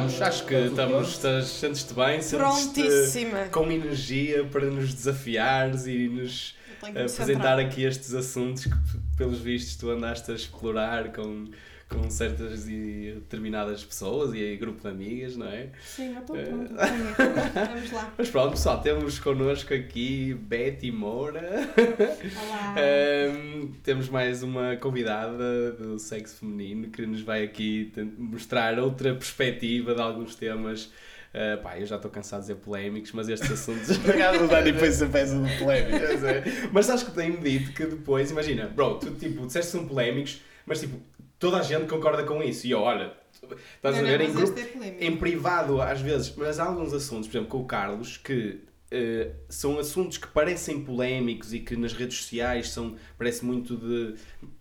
Vamos, acho que estamos, estás, sentes-te bem, sentes-te com energia para nos desafiares e nos me apresentar aqui estes assuntos que, pelos vistos, tu andaste a explorar com, com certas e determinadas pessoas e aí grupo de amigas, não é? Sim, eu estou Eh. Venha, Vamos lá. Mas pronto, pessoal, temos connosco aqui Betty Moura. Olá. Ahm, temos mais uma convidada do sexo feminino que nos vai aqui mostrar outra perspectiva de alguns temas. ah, pá, eu já estou cansado de dizer polémicos, mas estes assuntos. Obrigado, Dani, depois você peça do polémico. Pois é. Mas acho que tem-me dito que depois, imagina, bro, tu tipo, disseste que são polémicos, mas tipo, toda a gente concorda com isso. E eu, olha, estás Não, a ver não, em grupo. é. Em privado, às vezes, mas há alguns assuntos, por exemplo, com o Carlos, que eh, são assuntos que parecem polémicos e que nas redes sociais são, parece muito de,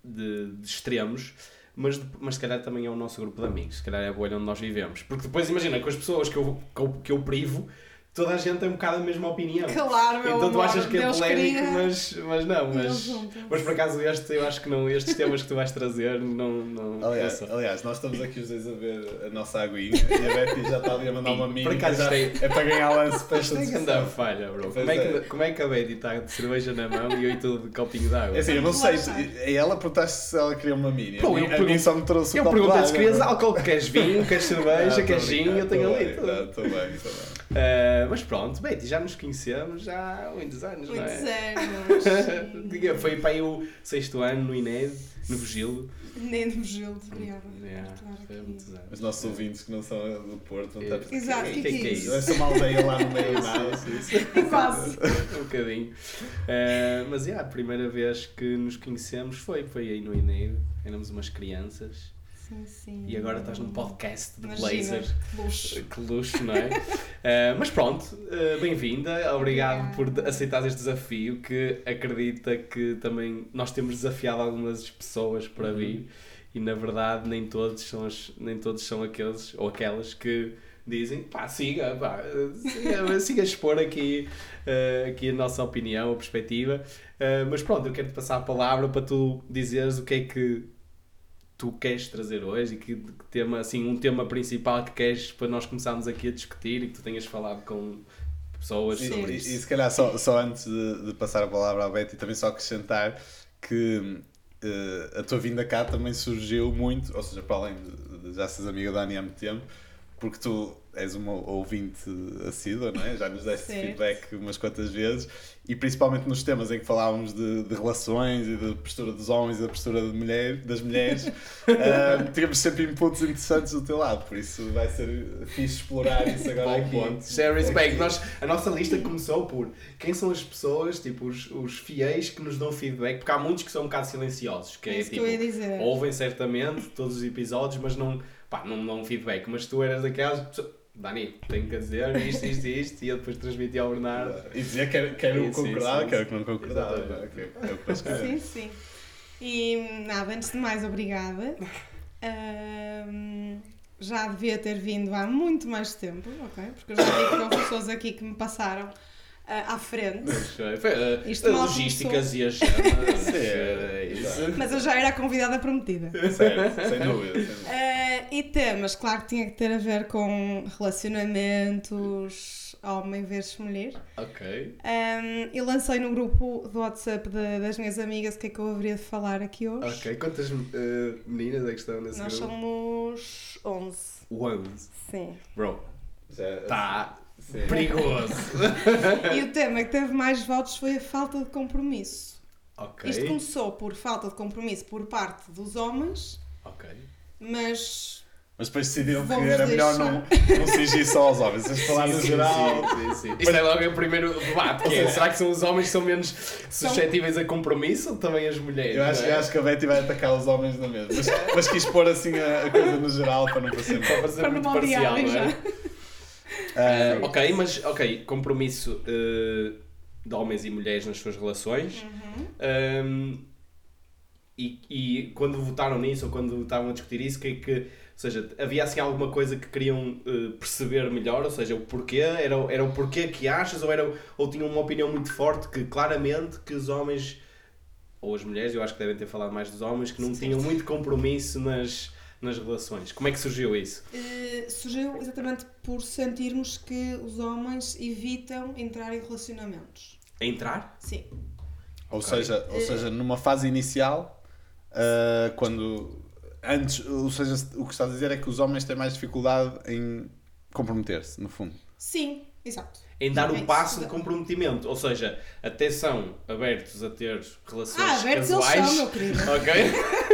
de, de extremos, mas, de- mas se calhar também é o nosso grupo de amigos, se calhar é a bolha onde nós vivemos. Porque depois, imagina, com as pessoas que eu, que eu, que eu privo, toda a gente tem um bocado a mesma opinião. Claro, meu Então tu achas que é Deus polémico, queria- mas, mas não, mas, mas por acaso este, eu acho que não, estes temas que tu vais trazer não, não, Aliás, não são. aliás, nós estamos aqui os dois a ver a nossa aguinha e a Betty já está ali a mandar uma Por mini. acaso já- É para ganhar lance para esta Tem que discussão. andar falha, bro. Como é, que, é. como é que a Betty está de cerveja na mão e eu e tudo de copinho d'água? É assim, eu não sei, é ela perguntaste se ela queria uma mini. Pô, a, mim, eu a mim pergunto- só me trouxe o eu perguntei se querias é? álcool, queres vinho, queres cerveja, queres gin, eu tenho ali. Estou bem, estou bem. Ah, mas pronto, Betty, já nos conhecemos já há muitos anos, não Muitos é? anos. Diga, Foi para aí o sexto ano no INED, no Vigilo. Nem no Gil, obrigada. Yeah, foi que- muitos anos. Os nossos ouvintes que não são do Porto vão estar a Exato, O que, que, é isso? Essa uma aldeia lá no meio nada. Quase. um bocadinho. Ah, mas yeah, a primeira vez que nos conhecemos foi, foi aí no INED, éramos umas crianças. Sim, sim. E agora estás num podcast de Imagina, blazer. que luxo. Que luxo, não é? Eh, mas pronto, eh, bem-vinda, obrigado por Obrigada. aceitar este desafio que acredita que também nós temos desafiado algumas pessoas para Uhum. vir e na verdade nem todos são, as, nem todos são aqueles ou aquelas que dizem pá, siga, pá, siga, siga expor aqui, eh, aqui a nossa opinião, a perspectiva. Eh, mas pronto, eu quero-te passar a palavra para tu dizeres o que é que tu queres trazer hoje e que, que tema, assim, um tema principal que queres para nós começarmos aqui a discutir e que tu tenhas falado com pessoas E, sobre e- isso. e se calhar só, só antes de, de passar a palavra à Betty, também só acrescentar que eh, a tua vinda cá também surgiu muito, ou seja, para além de, de já seres amiga da Ani há muito tempo, porque tu és uma ouvinte assídua, não é? Já nos deste Certo. feedback umas quantas vezes e principalmente nos temas em que falávamos de, de relações e da postura dos homens e da postura de mulher, das mulheres, ah, tínhamos sempre inputs interessantes do teu lado, por isso vai ser fixe explorar isso agora Bom aqui. ponto. Share respect. Nós, a nossa lista começou por quem são as pessoas, tipo, os, os fiéis que nos dão feedback, porque há muitos que são um bocado silenciosos, que É é, isso que tipo, eu ia dizer. ouvem certamente todos os episódios, mas não, pá, não dão feedback. Mas tu eras daquelas pessoas, Dani, tenho que dizer isto, isto, isto, e eu depois transmiti ao Bernardo. E dizia que quero, quero Sim, concordar, sim, quero que não eles Sim, sim. E nada, antes de mais, obrigada. Ahm, já devia ter vindo há muito mais tempo, ok? Porque eu já digo que houve pessoas aqui que me passaram à frente. Foi, foi, uh, Isto a mal logísticas e as é. Mas eu já era a convidada prometida. Certo, sem dúvida. sem dúvida. Ah, e temas, claro que tinha que ter a ver com relacionamentos homem versus mulher. Ok. Um, e lancei no grupo do WhatsApp de- das minhas amigas o que é que eu haveria de falar aqui hoje. Ok. Quantas uh, meninas é que estão nesse Nós grupo? somos 11. One. Sim. Bro, Já- tá sim. perigoso. E o tema que teve mais votos foi a falta de compromisso. ok. Isto começou por falta de compromisso por parte dos homens, Ok. mas Mas depois decidiram que era melhor não, não se só aos homens. Vamos falar no sim, geral. Sim, sim, sim. Isto é logo o primeiro debate, que é, será que são os homens que são menos suscetíveis a compromisso ou também as mulheres? Eu acho, é? eu acho que a Betty vai atacar os homens na mesma. Mas, mas quis pôr assim a, a coisa no geral para não parecer Para fazer para muito não parcial, não é? Ah, ok, mas ok, compromisso eh, de homens e mulheres nas suas relações. Uhum. Um, e, e quando votaram nisso ou quando estavam a discutir isso, que é que, ou seja, havia assim alguma coisa que queriam eh, perceber melhor, ou seja, o porquê, era, o- era o porquê que achas, ou, era, ou tinham uma opinião muito forte que claramente que os homens, ou as mulheres, eu acho que devem ter falado mais dos homens, que não tinham muito compromisso nas, nas relações. Como é que surgiu isso? Uh, surgiu exatamente por sentirmos que os homens evitam entrar em relacionamentos. Entrar? Sim. Ou, Ok. seja, ou seja, numa fase inicial, uh, quando. Antes, ou seja, o que estás a dizer é que os homens têm mais dificuldade em comprometer-se, no fundo. Sim, exato. Em dar É o passo de comprometimento. Ou seja, até são abertos a ter relações Ah, abertos eles casuais. são, meu querido. Ok?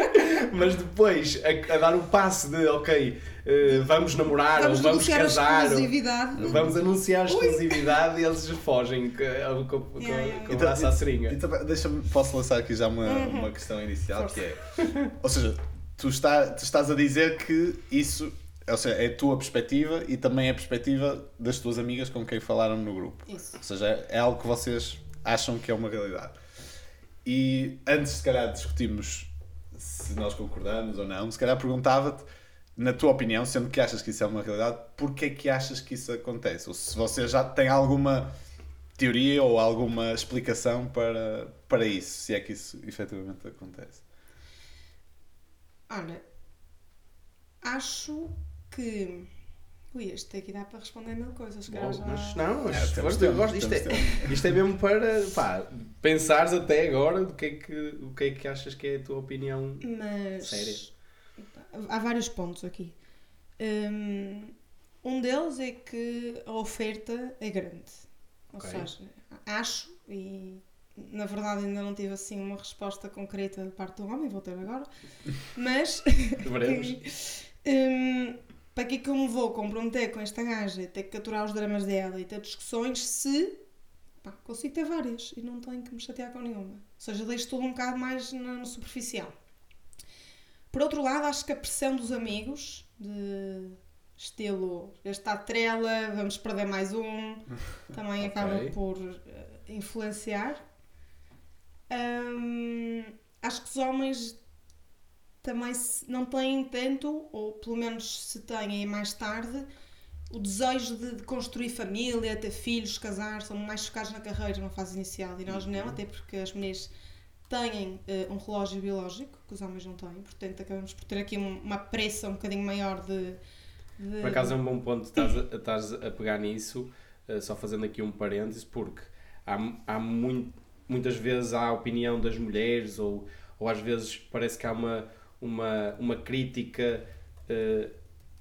Mas depois, a, a dar o passo de, ok, eh, vamos namorar Vamos ou vamos a casar. ou- exclusividade. Vamos anunciar a exclusividade e eles fogem com, com, com, Yeah, com o Então, à seringa. E também, deixa-me, posso lançar aqui já uma, Uhum. uma questão inicial Força. que é. Ou seja, tu, está, tu estás a dizer que isso ou seja, é a tua perspectiva e também é a perspectiva das tuas amigas com quem falaram no grupo. Isso. Ou seja, é algo que vocês acham que é uma realidade. E antes, se calhar, discutimos se nós concordamos ou não, se calhar perguntava-te, na tua opinião, sendo que achas que isso é uma realidade, porquê é que achas que isso acontece? Ou se você já tem alguma teoria ou alguma explicação para, para isso, se é que isso efetivamente acontece. Olha, acho que. Ui, este aqui dá para responder mil coisas. Bom, já- mas não, mas temos gosto- tempo, gosto- isto, é, isto é mesmo para pá, pensares até agora do que, é que, o que é que achas que é a tua opinião. Mas. Séria. Há vários pontos aqui. Hum, Um deles é que a oferta é grande. Ou Ok. seja, acho, e na verdade ainda não tive assim uma resposta concreta da parte do homem, vou ter agora, mas Veremos. Hum, para que é que eu me vou comprometer com esta gaja, ter que capturar os dramas dela e ter discussões se pá, consigo ter várias e não tenho que me chatear com nenhuma. Ou seja, deixo tudo um bocado mais no, superficial. Por outro lado, acho que a pressão dos amigos, de estilo, este está trela, vamos perder mais um, também acaba Ok. por eh, influenciar. Hum, acho que os homens também se- não têm tanto, ou pelo menos se têm é mais tarde, o desejo de, de construir família, ter filhos, casar, são mais focados na carreira na fase inicial e nós não, até porque as mulheres têm eh, um relógio biológico que os homens não têm, portanto acabamos por ter aqui um- uma pressa um bocadinho maior de. de- Por acaso é um bom ponto estás a, estás a pegar nisso, eh, só fazendo aqui um parêntese, porque há, há muito, muitas vezes há a opinião das mulheres, ou, ou às vezes parece que há uma, uma, uma crítica eh,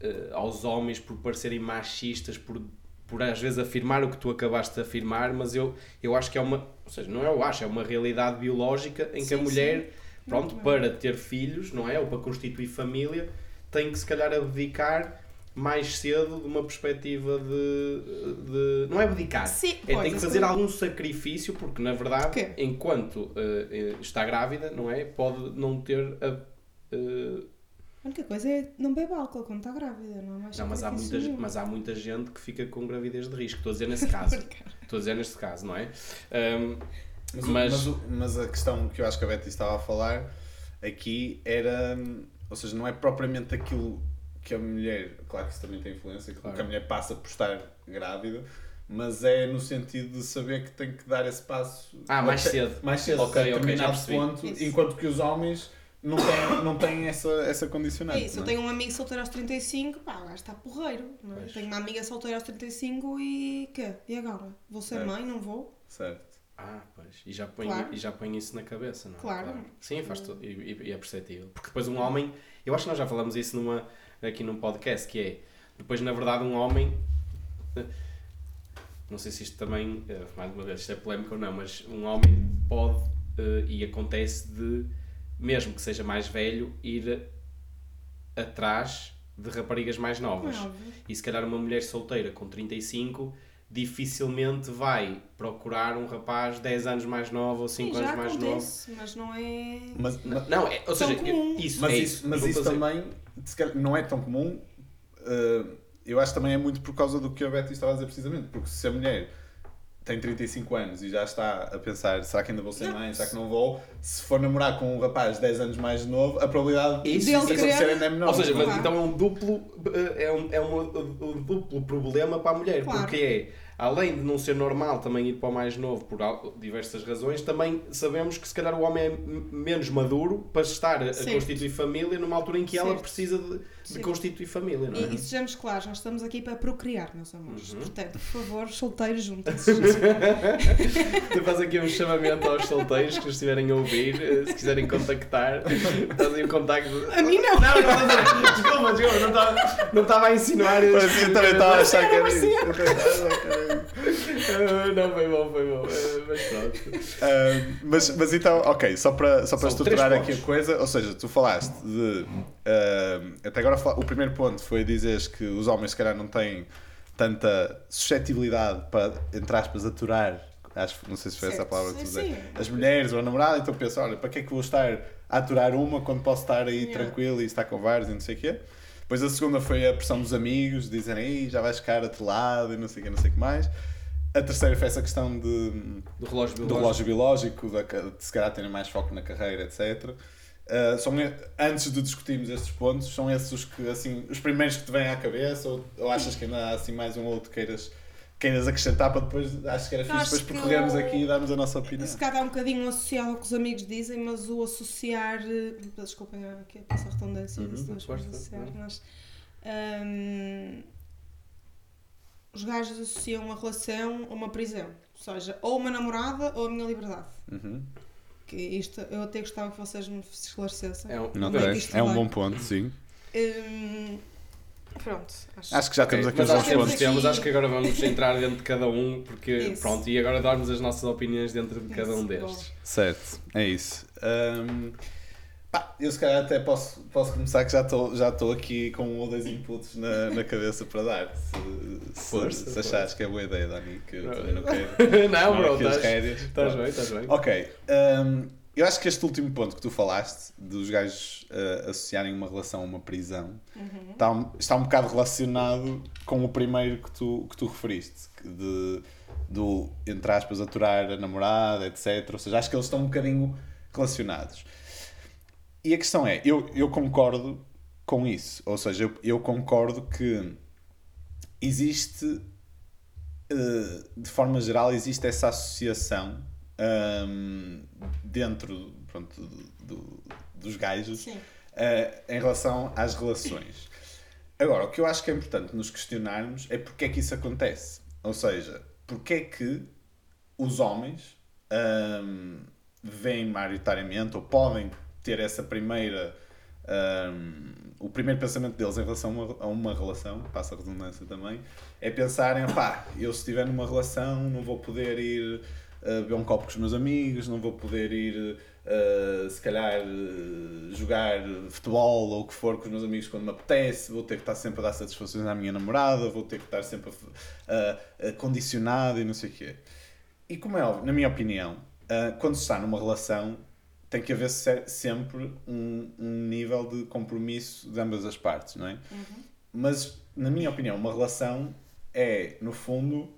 eh, aos homens por parecerem machistas, por, por às vezes afirmar o que tu acabaste de afirmar, mas eu, eu acho que é uma, ou seja, não é eu acho, é uma realidade biológica em que a Sim, mulher, pronto, Muito para ter filhos, não é? Ou para constituir família, tem que se calhar abdicar mais cedo de uma perspectiva de. de- não é abdicar. Sim, é, tem que fazer algum sacrifício, porque na verdade, enquanto eh, está grávida, não é? Pode não ter a. eh, A única coisa é não beber álcool quando está grávida, não é mais não, mas há, muita, mas há muita gente que fica com gravidez de risco. Estou a dizer nesse caso. Estou a dizer neste caso, não é? Ahm, Mas, Mas- mas, o- mas a questão que eu acho que a Betty estava a falar aqui era, ou seja, não é propriamente aquilo que a mulher, claro que isso também tem influência, Claro. que a mulher passa por estar grávida, mas é no sentido de saber que tem que dar esse passo Ah, mais até- cedo. mais cedo, Ok, até ok, já ponto, Isso. enquanto que os homens não têm, não têm essa, essa É condicionante. isso, não eu tenho um amigo solteiro aos 35, pá, o gajo está porreiro. Não é? Tenho uma amiga solteira aos 35 e quê? E agora? Vou ser Certo. mãe? Não vou? Certo. Ah, pois. E já põe, Claro. e já põe isso na cabeça, não é? Claro. Sim, faz tudo. E, e- e é perceptível. Porque depois um homem. Eu acho que nós já falamos isso numa, aqui num podcast, que é. Depois, na verdade, um homem. eh, Não sei se isto também. eh, Mais uma vez, isto é polémico ou não, mas um homem pode. eh, E acontece de. Mesmo que seja mais velho, ir atrás de raparigas mais é novas. E se calhar uma mulher solteira com 35 dificilmente vai procurar um rapaz 10 anos mais novo ou 5 Sim, já anos mais novo. mas não é... Mas, Não, não, é, ou Tão seja, comum. isso, Mas é isso, mas isso também calhar, não é tão comum. uh, eu acho que também é muito por causa do que a Betty estava a dizer precisamente. Porque se a mulher tem 35 anos e já está a pensar será que ainda vou ser mãe, será que não vou? Se for namorar com um rapaz 10 anos mais novo, a probabilidade Isso, disso Dele acontecer ainda é menor. Ou seja, mas Claro. então é um duplo, eh, é um, é um, um duplo problema para a mulher, Claro. porque é além de não ser normal também ir para o mais novo por diversas razões, também sabemos que se calhar o homem é menos maduro para estar a, a Certo. constituir família numa altura em que ela Certo. precisa de, de constituir família, não é? E, e sejamos claros, nós estamos aqui para procriar, meus amores. Uhum. Portanto, por favor, solteiros, juntem-se. Tu fazes aqui um chamamento aos solteiros que nos estiverem a ouvir, eh, se quiserem contactar, estás aí o contacto. A mim não! Não, não, não, não, desculpa, desculpa, não estava, não estava a insinuar. Mas eu também estava a achar que era isso. Parecia. Eu também estava a achar que era isso. Ah, Não, foi bom, foi bom. Ah, Mas pronto. Ah, mas, mas então, ok, só para, só para São estruturar aqui a coisa, ou seja, tu falaste de. Ah, até agora, o primeiro ponto foi dizeres que os homens, se calhar, não têm tanta suscetibilidade para, entre aspas, aturar. Acho, não sei se foi essa a Certo. palavra que tu. As mulheres ou a namorada, então pensa: olha, para que é que vou estar a aturar uma quando posso estar aí Yeah. tranquilo e estar com vários e não sei o quê? Depois a segunda foi a pressão dos amigos, dizerem, já vais ficar atelado e não sei o quê, não sei o que mais. A terceira foi essa questão de Do relógio do biológico. relógio biológico, da, de se calhar terem mais foco na carreira, etc. Uh, são, antes de discutirmos estes pontos, são esses os, que, assim, os primeiros que te vêm à cabeça ou, ou achas que ainda há assim, mais um ou outro queiras, queiras acrescentar para depois, acho que era fixe, Acho depois percorrermos eu- aqui e darmos a nossa opinião. Se calhar um bocadinho associado ao que os amigos dizem, mas o associar. eh, Desculpem aqui essa redundância Uhum, associar, mas. hum, os gajos associam uma relação a uma prisão. Ou seja, ou uma namorada ou a minha liberdade. Uhum. Que isto eu até gostava que vocês me esclarecessem. É um, Não é isto É um bom ponto, sim. Hum, pronto, acho, Acho que já temos aqui mas os temos pontos. aqui- temas, acho que agora vamos entrar dentro de cada um, porque Isso. pronto, e agora darmos as nossas opiniões dentro de cada um Isso, destes. Certo, é isso. Hum, pá, eu se calhar até posso, posso começar que já estou já estou aqui com um ou dois inputs na, na cabeça para dar. Se, se, Força, se achares que é boa ideia, Dani, que eu Não. também não quero. não, bro, estás bem, estás bem. Ok. hum, eu acho que este último ponto que tu falaste, dos gajos uh, associarem uma relação a uma prisão, Uhum. está, um, está um bocado relacionado com o primeiro que tu, que tu referiste, de, do, entre aspas, aturar a namorada, etc. Ou seja, acho que eles estão um bocadinho relacionados. E a questão é, eu, eu concordo com isso. Ou seja, eu, eu concordo que existe, eh, de forma geral, existe essa associação hum, dentro pronto, do- do- dos gajos eh, em relação às relações. Agora, o que eu acho que é importante nos questionarmos é porque é que isso acontece. Ou seja, porque é que os homens hum, veem maioritariamente ou podem ter essa primeira. hum, o primeiro pensamento deles em relação a uma, a uma relação, passa a redundância também, é pensarem: pá, eu se estiver numa relação não vou poder ir uh, beber um copo com os meus amigos, não vou poder ir, uh, se calhar, uh, jogar futebol ou o que for com os meus amigos quando me apetece, vou ter que estar sempre a dar satisfações à minha namorada, vou ter que estar sempre a, condicionado e não sei o quê. E como é óbvio, na minha opinião, quando se está numa relação, tem que haver se- sempre um, um nível de compromisso de ambas as partes, não é? Mas, na minha opinião, uma relação é, no fundo,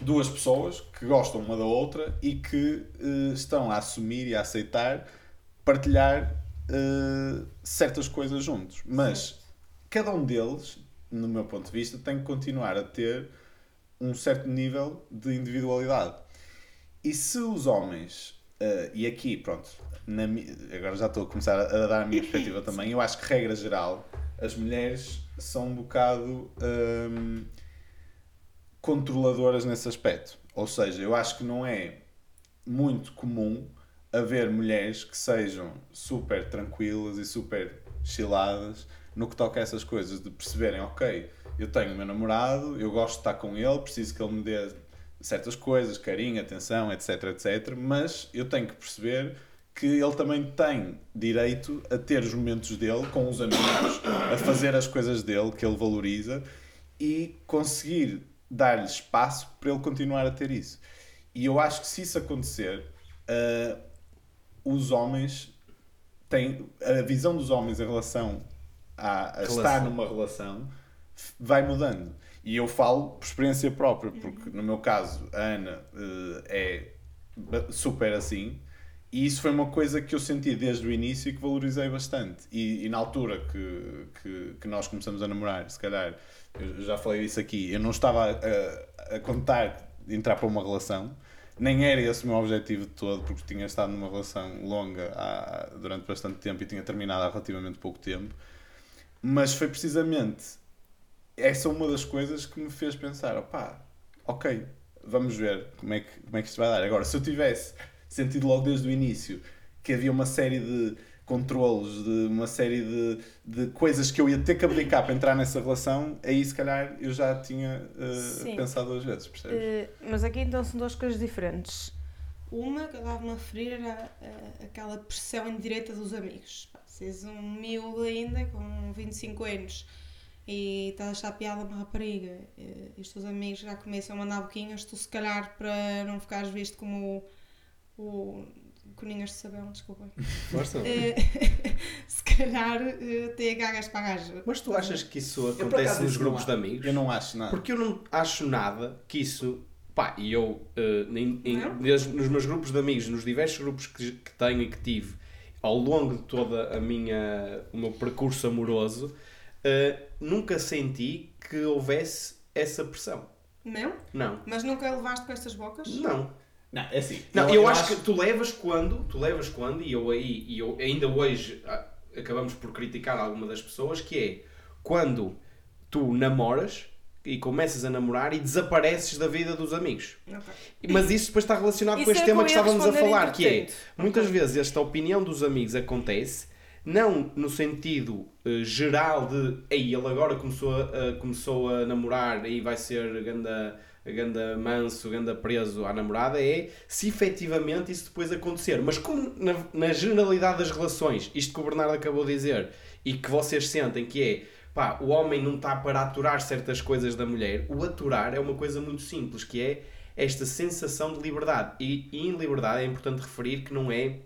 duas pessoas que gostam uma da outra e que eh, estão a assumir e a aceitar partilhar eh, certas coisas juntos. Mas cada um deles, no meu ponto de vista, tem que continuar a ter um certo nível de individualidade. E se os homens, eh, e aqui, pronto, na agora já estou a começar a, a dar a minha perspectiva também, eu acho que, regra geral, as mulheres são um bocado hum, controladoras nesse aspecto. Ou seja, eu acho que não é muito comum haver mulheres que sejam super tranquilas e super chiladas no que toca a essas coisas, de perceberem, ok, eu tenho o meu namorado, eu gosto de estar com ele, preciso que ele me dê certas coisas, carinho, atenção, etc, etc, mas eu tenho que perceber que ele também tem direito a ter os momentos dele com os amigos, a fazer as coisas dele que ele valoriza e conseguir dar-lhe espaço para ele continuar a ter isso. E eu acho que se isso acontecer, ah, os homens têm a visão dos homens em relação a, a estar numa relação vai mudando. E eu falo por experiência própria, porque no meu caso a Ana eh, é super assim E isso foi uma coisa que eu senti desde o início e que valorizei bastante. E, e na altura que, que, que, nós começamos a namorar, se calhar, eu já falei isso aqui, eu não estava a, a, contar de entrar para uma relação, nem era esse o meu objetivo de todo, porque tinha estado numa relação longa há, durante bastante tempo e tinha terminado há relativamente pouco tempo. Mas foi precisamente essa uma das coisas que me fez pensar: opá, ok, vamos ver como é que, como é que isto vai dar. Agora, se eu tivesse sentido logo desde o início que havia uma série de controlos, de uma série de, de coisas que eu ia ter que abdicar para entrar nessa relação, aí se calhar eu já tinha uh, pensado duas vezes, percebes? Uh, mas aqui então são duas coisas diferentes. Uma que eu estava-me a referir era uh, aquela pressão indireta dos amigos. És um miúdo ainda, com 25 anos, e estás a achar piada uma rapariga, e os teus amigos já começam a mandar boquinhas, tu se calhar para não ficares visto como o Coninhas de Sabão, desculpem. Força. Eh, se calhar uh, tem gagas para a gaja. Mas tu achas que isso acontece nos grupos de amigos? Eu não acho nada. Porque eu não acho nada que isso. Pá, e eu, uh, em, em, nos meus grupos de amigos, nos diversos grupos que, que tenho e que tive ao longo de toda a minha, o meu percurso amoroso, uh, nunca senti que houvesse essa pressão. Não? Não. Mas nunca levaste com estas bocas? Não. Não, é assim. Não, eu, eu acho, acho, que tu levas quando, tu levas quando, e eu aí, e eu ainda hoje ah, acabamos por criticar alguma das pessoas, que é quando tu namoras e começas a namorar e desapareces da vida dos amigos. Okay. Mas isso depois está relacionado isso com este é tema que estávamos a falar, que é muitas okay. vezes esta opinião dos amigos acontece não no sentido uh, geral de ei, ele agora começou a, uh, começou a namorar e vai ser ganda ganda manso, ganda preso à namorada, é se efetivamente isso depois acontecer. Mas como na, na generalidade das relações, isto que o Bernardo acabou de dizer, e que vocês sentem que é pá, o homem não está para aturar certas coisas da mulher, o aturar é uma coisa muito simples, que é esta sensação de liberdade. E, e em liberdade é importante referir que não é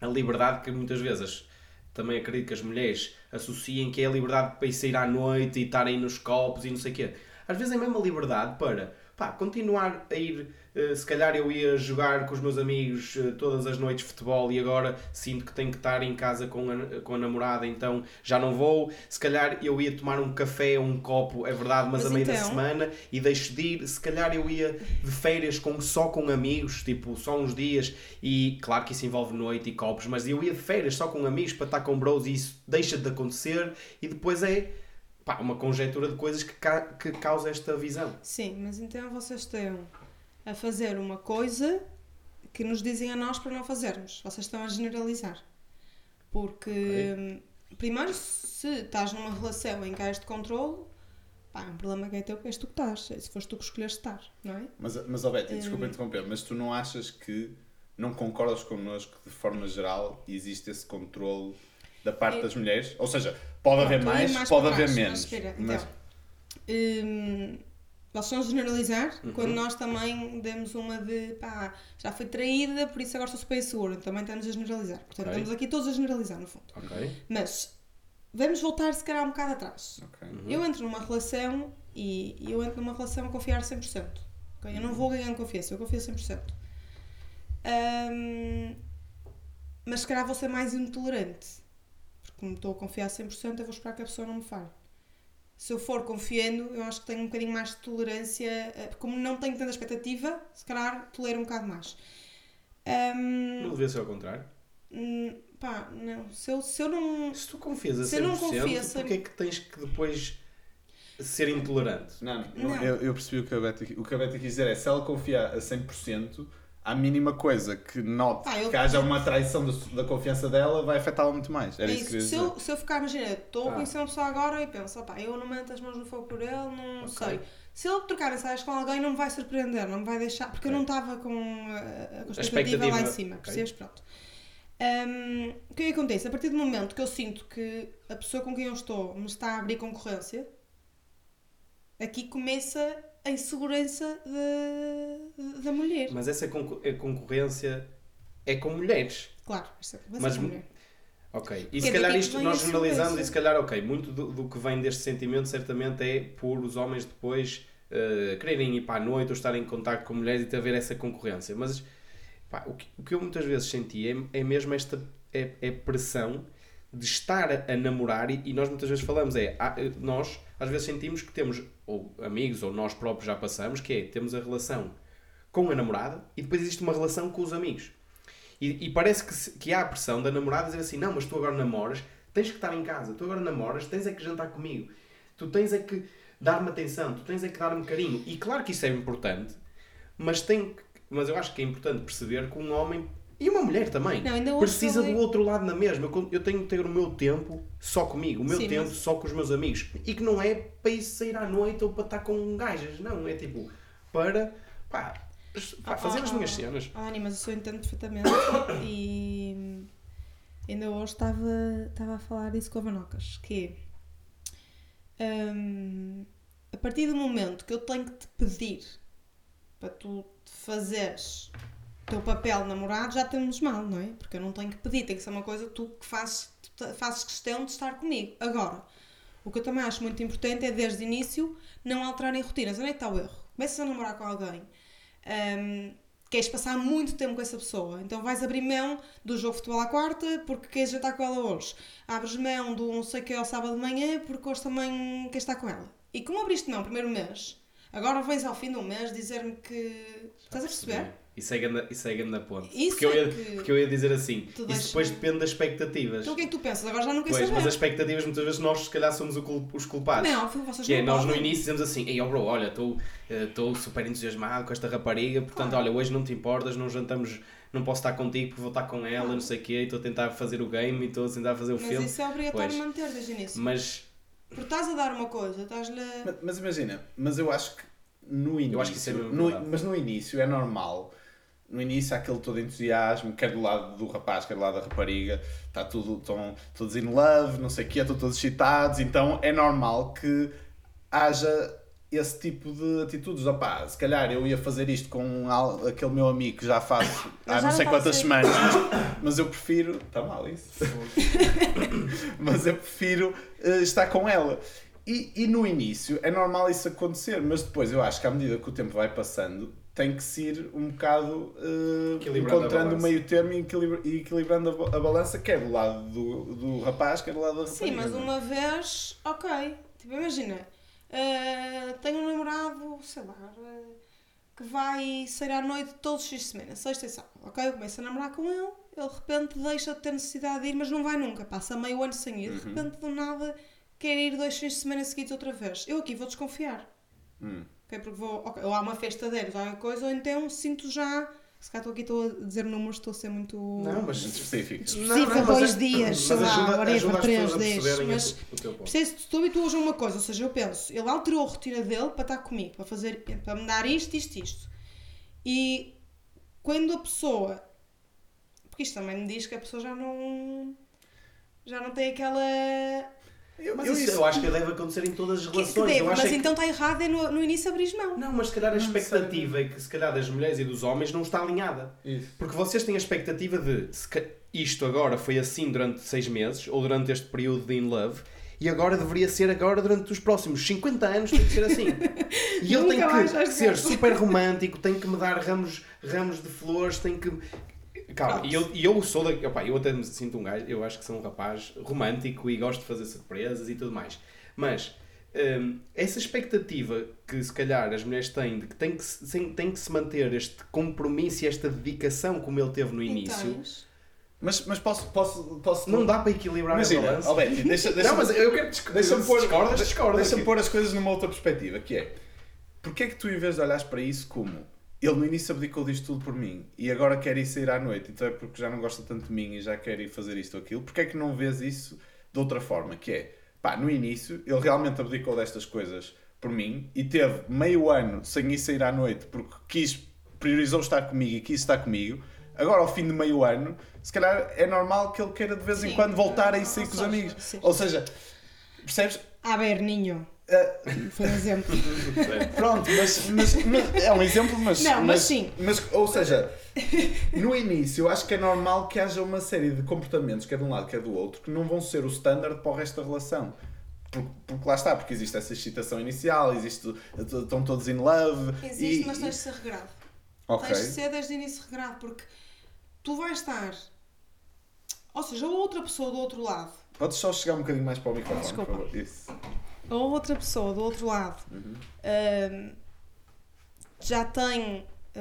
a liberdade que muitas vezes também acredito que as mulheres associem que é a liberdade para ir sair à noite e estarem nos copos e não sei o quê. Às vezes é mesmo a liberdade para pá, continuar a ir. Uh, se calhar eu ia jogar com os meus amigos uh, todas as noites futebol e agora sinto que tenho que estar em casa com a, com a namorada, então já não vou. Se calhar eu ia tomar um café ou um copo, é verdade, mas, mas a meio então... da semana e deixo de ir. Se calhar eu ia de férias com, só com amigos, tipo só uns dias, e claro que isso envolve noite e copos, mas eu ia de férias só com amigos para estar com bros e isso deixa de acontecer e depois é pá, uma conjectura de coisas que, ca que causa esta visão. Sim, mas então vocês estão a fazer uma coisa que nos dizem a nós para não fazermos. Vocês estão a generalizar. Porque, okay. primeiro, se estás numa relação em que há este controle, pá, é um problema que é teu, que és tu que estás. Se foste tu que escolheste estar, não é? Mas, mas oh Betty, desculpa hum. interromper, mas tu não achas que não concordas connosco que, de forma geral, existe esse controle da parte é... das mulheres? Ou seja, Pode haver mais, mais pode haver menos. Mas, espera, mas... então, hum, nós somos generalizar uhum. quando nós também demos uma de pá, já fui traída, por isso agora sou super seguro. Também estamos a generalizar. Portanto, okay. estamos aqui todos a generalizar, no fundo. Okay. Mas vamos voltar, se calhar, um bocado atrás. Okay. Uhum. Eu entro numa relação e eu entro numa relação a confiar 100%. Okay? Eu não vou ganhando confiança, eu confio 100%. Um, mas se calhar vou ser mais intolerante como estou a confiar 100%, eu vou esperar que a pessoa não me fale. Se eu for confiando, eu acho que tenho um bocadinho mais de tolerância, eh, como não tenho tanta expectativa, se calhar tolero um bocado mais. Um, não devia ser ao contrário? Hum, pá, não. Se eu, se eu não. Se tu confias a 100%, se eu não confio, porquê é que tens que depois ser intolerante? Não, não, não. Eu, eu, percebi o que a Betty, o que a Betty quis dizer é se ela confia a 100%, a mínima coisa que note ah, eu... que haja uma traição da confiança dela vai afetá-la muito mais. Era é isso, isso que se, eu, se eu ficar, imagina, estou ah. a conhecer uma pessoa agora e penso, opá, eu não meto as mãos no fogo por ele, não okay. sei. Se ele trocar mensagens com alguém, não me vai surpreender, não me vai deixar, porque okay. eu não estava com a, a expectativa lá em cima, okay. percebes? Pronto. Um, o que é que acontece? A partir do momento que eu sinto que a pessoa com quem eu estou me está a abrir concorrência, aqui começa a insegurança da, da mulher. Mas essa concorrência é com mulheres. Claro, mas, mulher. Ok, e se calhar isto nós generalizamos e se calhar, ok, muito do, do, que vem deste sentimento certamente é por os homens depois uh, quererem ir para a noite ou estar em contato com mulheres e ter a ver essa concorrência. Mas Pá, o, que, o que eu muitas vezes senti é, é mesmo esta é, é pressão de estar a, namorar e, e, nós muitas vezes falamos é há, nós às vezes sentimos que temos ou amigos ou nós próprios já passamos que é temos a relação com a namorada e depois existe uma relação com os amigos. E, e parece que, que há a pressão da namorada dizer assim não mas tu agora namoras tens que estar em casa tu agora namoras tens é que jantar comigo tu tens é que dar-me atenção tu tens é que dar-me carinho. E claro que isso é importante mas tem mas eu acho que é importante perceber que um homem e uma mulher também. Não, precisa do outro lado na mesma. Eu tenho que ter o meu tempo só comigo, o meu Sim, tempo mas... só com os meus amigos. E que não é para ir sair à noite ou para estar com gajas. Não, é tipo para pá, pá, fazer oh, as minhas cenas. Oh, Ani, mas eu sou entendo perfeitamente. e ainda hoje estava, estava a falar disso com a Vanocas. Que um, a partir do momento que eu tenho que te pedir para tu fazeres teu papel namorado já temos mal, não é? Porque eu não tenho que pedir, tem que ser uma coisa tu que fazes, fazes questão de estar comigo. Agora, o que eu também acho muito importante é desde o início não alterarem rotinas. Onde é que está o erro? Começas a namorar com alguém, um, queres passar muito tempo com essa pessoa, então vais abrir mão do jogo de futebol à quarta porque queres jantar com ela hoje. Abres mão do não sei o que ao sábado de manhã porque hoje também queres estar com ela. E como abriste mão primeiro mês, agora vens ao fim do mês dizer-me que. Estás a perceber? Isso é grande, isso é grande ponto. Isso porque, é eu ia, que... porque eu ia dizer assim, isso depois depende das expectativas. Então o que é que tu pensas? Agora já não queres pois, saber. Mas as expectativas muitas vezes nós se calhar somos os culpados. Não, vocês que é, não é, nós no início dizemos assim, ei oh bro, olha, estou uh, super entusiasmado com esta rapariga, portanto claro. olha, hoje não te importas, não jantamos, não posso estar contigo porque vou estar com ela, não sei o quê, estou a tentar fazer o game e estou a tentar fazer o mas filme. Mas isso é obrigatório pois. manter desde o início. Mas... Porque estás a dar uma coisa, estás-lhe... Mas, mas, imagina, mas eu acho que no início, eu acho que isso é no, mas no início é normal no início há aquele todo entusiasmo, quer do lado do rapaz, quer do lado da rapariga, está tudo, estão todos in love, não sei o quê, estão todos excitados, então é normal que haja esse tipo de atitudes. Opá, se calhar eu ia fazer isto com aquele meu amigo que já faço há não sei quantas semanas, mas, mas, eu prefiro. Está mal isso? mas eu prefiro uh, estar com ela. E, e no início é normal isso acontecer, mas depois eu acho que à medida que o tempo vai passando, tem que se ir um bocado uh, encontrando o meio termo e, equilibra, e equilibrando a, a, balança, quer do lado do, do rapaz, quer do lado da rapariga. Sim, mas uma vez, ok. Tipo, imagina, uh, tenho um namorado, sei lá, uh, que vai sair à noite todos os dias de semana, sexta e sábado, ok? Eu começo a namorar com ele, ele de repente deixa de ter necessidade de ir, mas não vai nunca, passa meio ano sem ir, uhum. de repente do nada quer ir dois fins de semana seguidos outra vez. Eu aqui vou desconfiar. Hum ok? Porque vou, okay, ou há uma festa deles, ou alguma coisa, ou então sinto já. Se calhar estou aqui estou a dizer números, estou a ser muito. Não, mas específico. Específica, dois dias, sei lá, whatever, três dias. Mas preciso de tu e tu hoje uma coisa, ou seja, eu penso, ele alterou a rotina dele para estar comigo, para fazer, para me dar isto, isto, isto. E quando a pessoa. Porque isto também me diz que a pessoa já não. já não tem aquela eu, mas eu, isso, eu acho que deve acontecer em todas as relações. Que deve, mas é então está errado é no, no início abrir mão. Não, mas se calhar a expectativa é que se calhar das mulheres e dos homens não está alinhada. Isso. Porque vocês têm a expectativa de isto agora foi assim durante seis meses ou durante este período de in love e agora deveria ser agora durante os próximos 50 anos tem que ser assim. e ele tem que ser super romântico, tem que me dar ramos, ramos de flores, tem que Calma, e eu, eu sou da. Opa, eu até me sinto um gajo, eu acho que sou um rapaz romântico e gosto de fazer surpresas e tudo mais. Mas hum, essa expectativa que se calhar as mulheres têm de que tem que, se, tem que se manter este compromisso e esta dedicação como ele teve no início. Mas, mas posso, posso, posso. Não dá para equilibrar Imagina, a balança. Alberto, deixa, deixa não, mas eu quero deixa-me pôr, discordas, deixa pôr as coisas numa outra perspectiva, que é porque é que tu, em vez de olhares para isso como ele no início abdicou disto tudo por mim e agora quer ir sair à noite, então é porque já não gosta tanto de mim e já quer ir fazer isto ou aquilo. Porque é que não vês isso de outra forma? Que é, pá, no início ele realmente abdicou destas coisas por mim e teve meio ano sem ir sair à noite porque quis, priorizou estar comigo e quis estar comigo. Agora, ao fim de meio ano, se calhar é normal que ele queira de vez em Sim, quando voltar a ir sair com os amigos. Sim. Ou seja, percebes? A ver, ninho. Uh, Foi um exemplo. Pronto, mas, mas, mas, é um exemplo, mas. Não, mas, mas sim. Mas, ou seja, no início eu acho que é normal que haja uma série de comportamentos, quer de um lado, quer do outro, que não vão ser o standard para o resto da relação. Porque, porque lá está, porque existe essa excitação inicial, existe, estão todos in love. Existe, e, mas tens de ser regrado. Ok. Tens de ser desde o início regrado, porque tu vais estar. Ou seja, a outra pessoa do outro lado, Podes só chegar um bocadinho mais para o microfone, Desculpa. por favor. Isso. A outra pessoa do outro lado Uhum. ahm, já tem ah,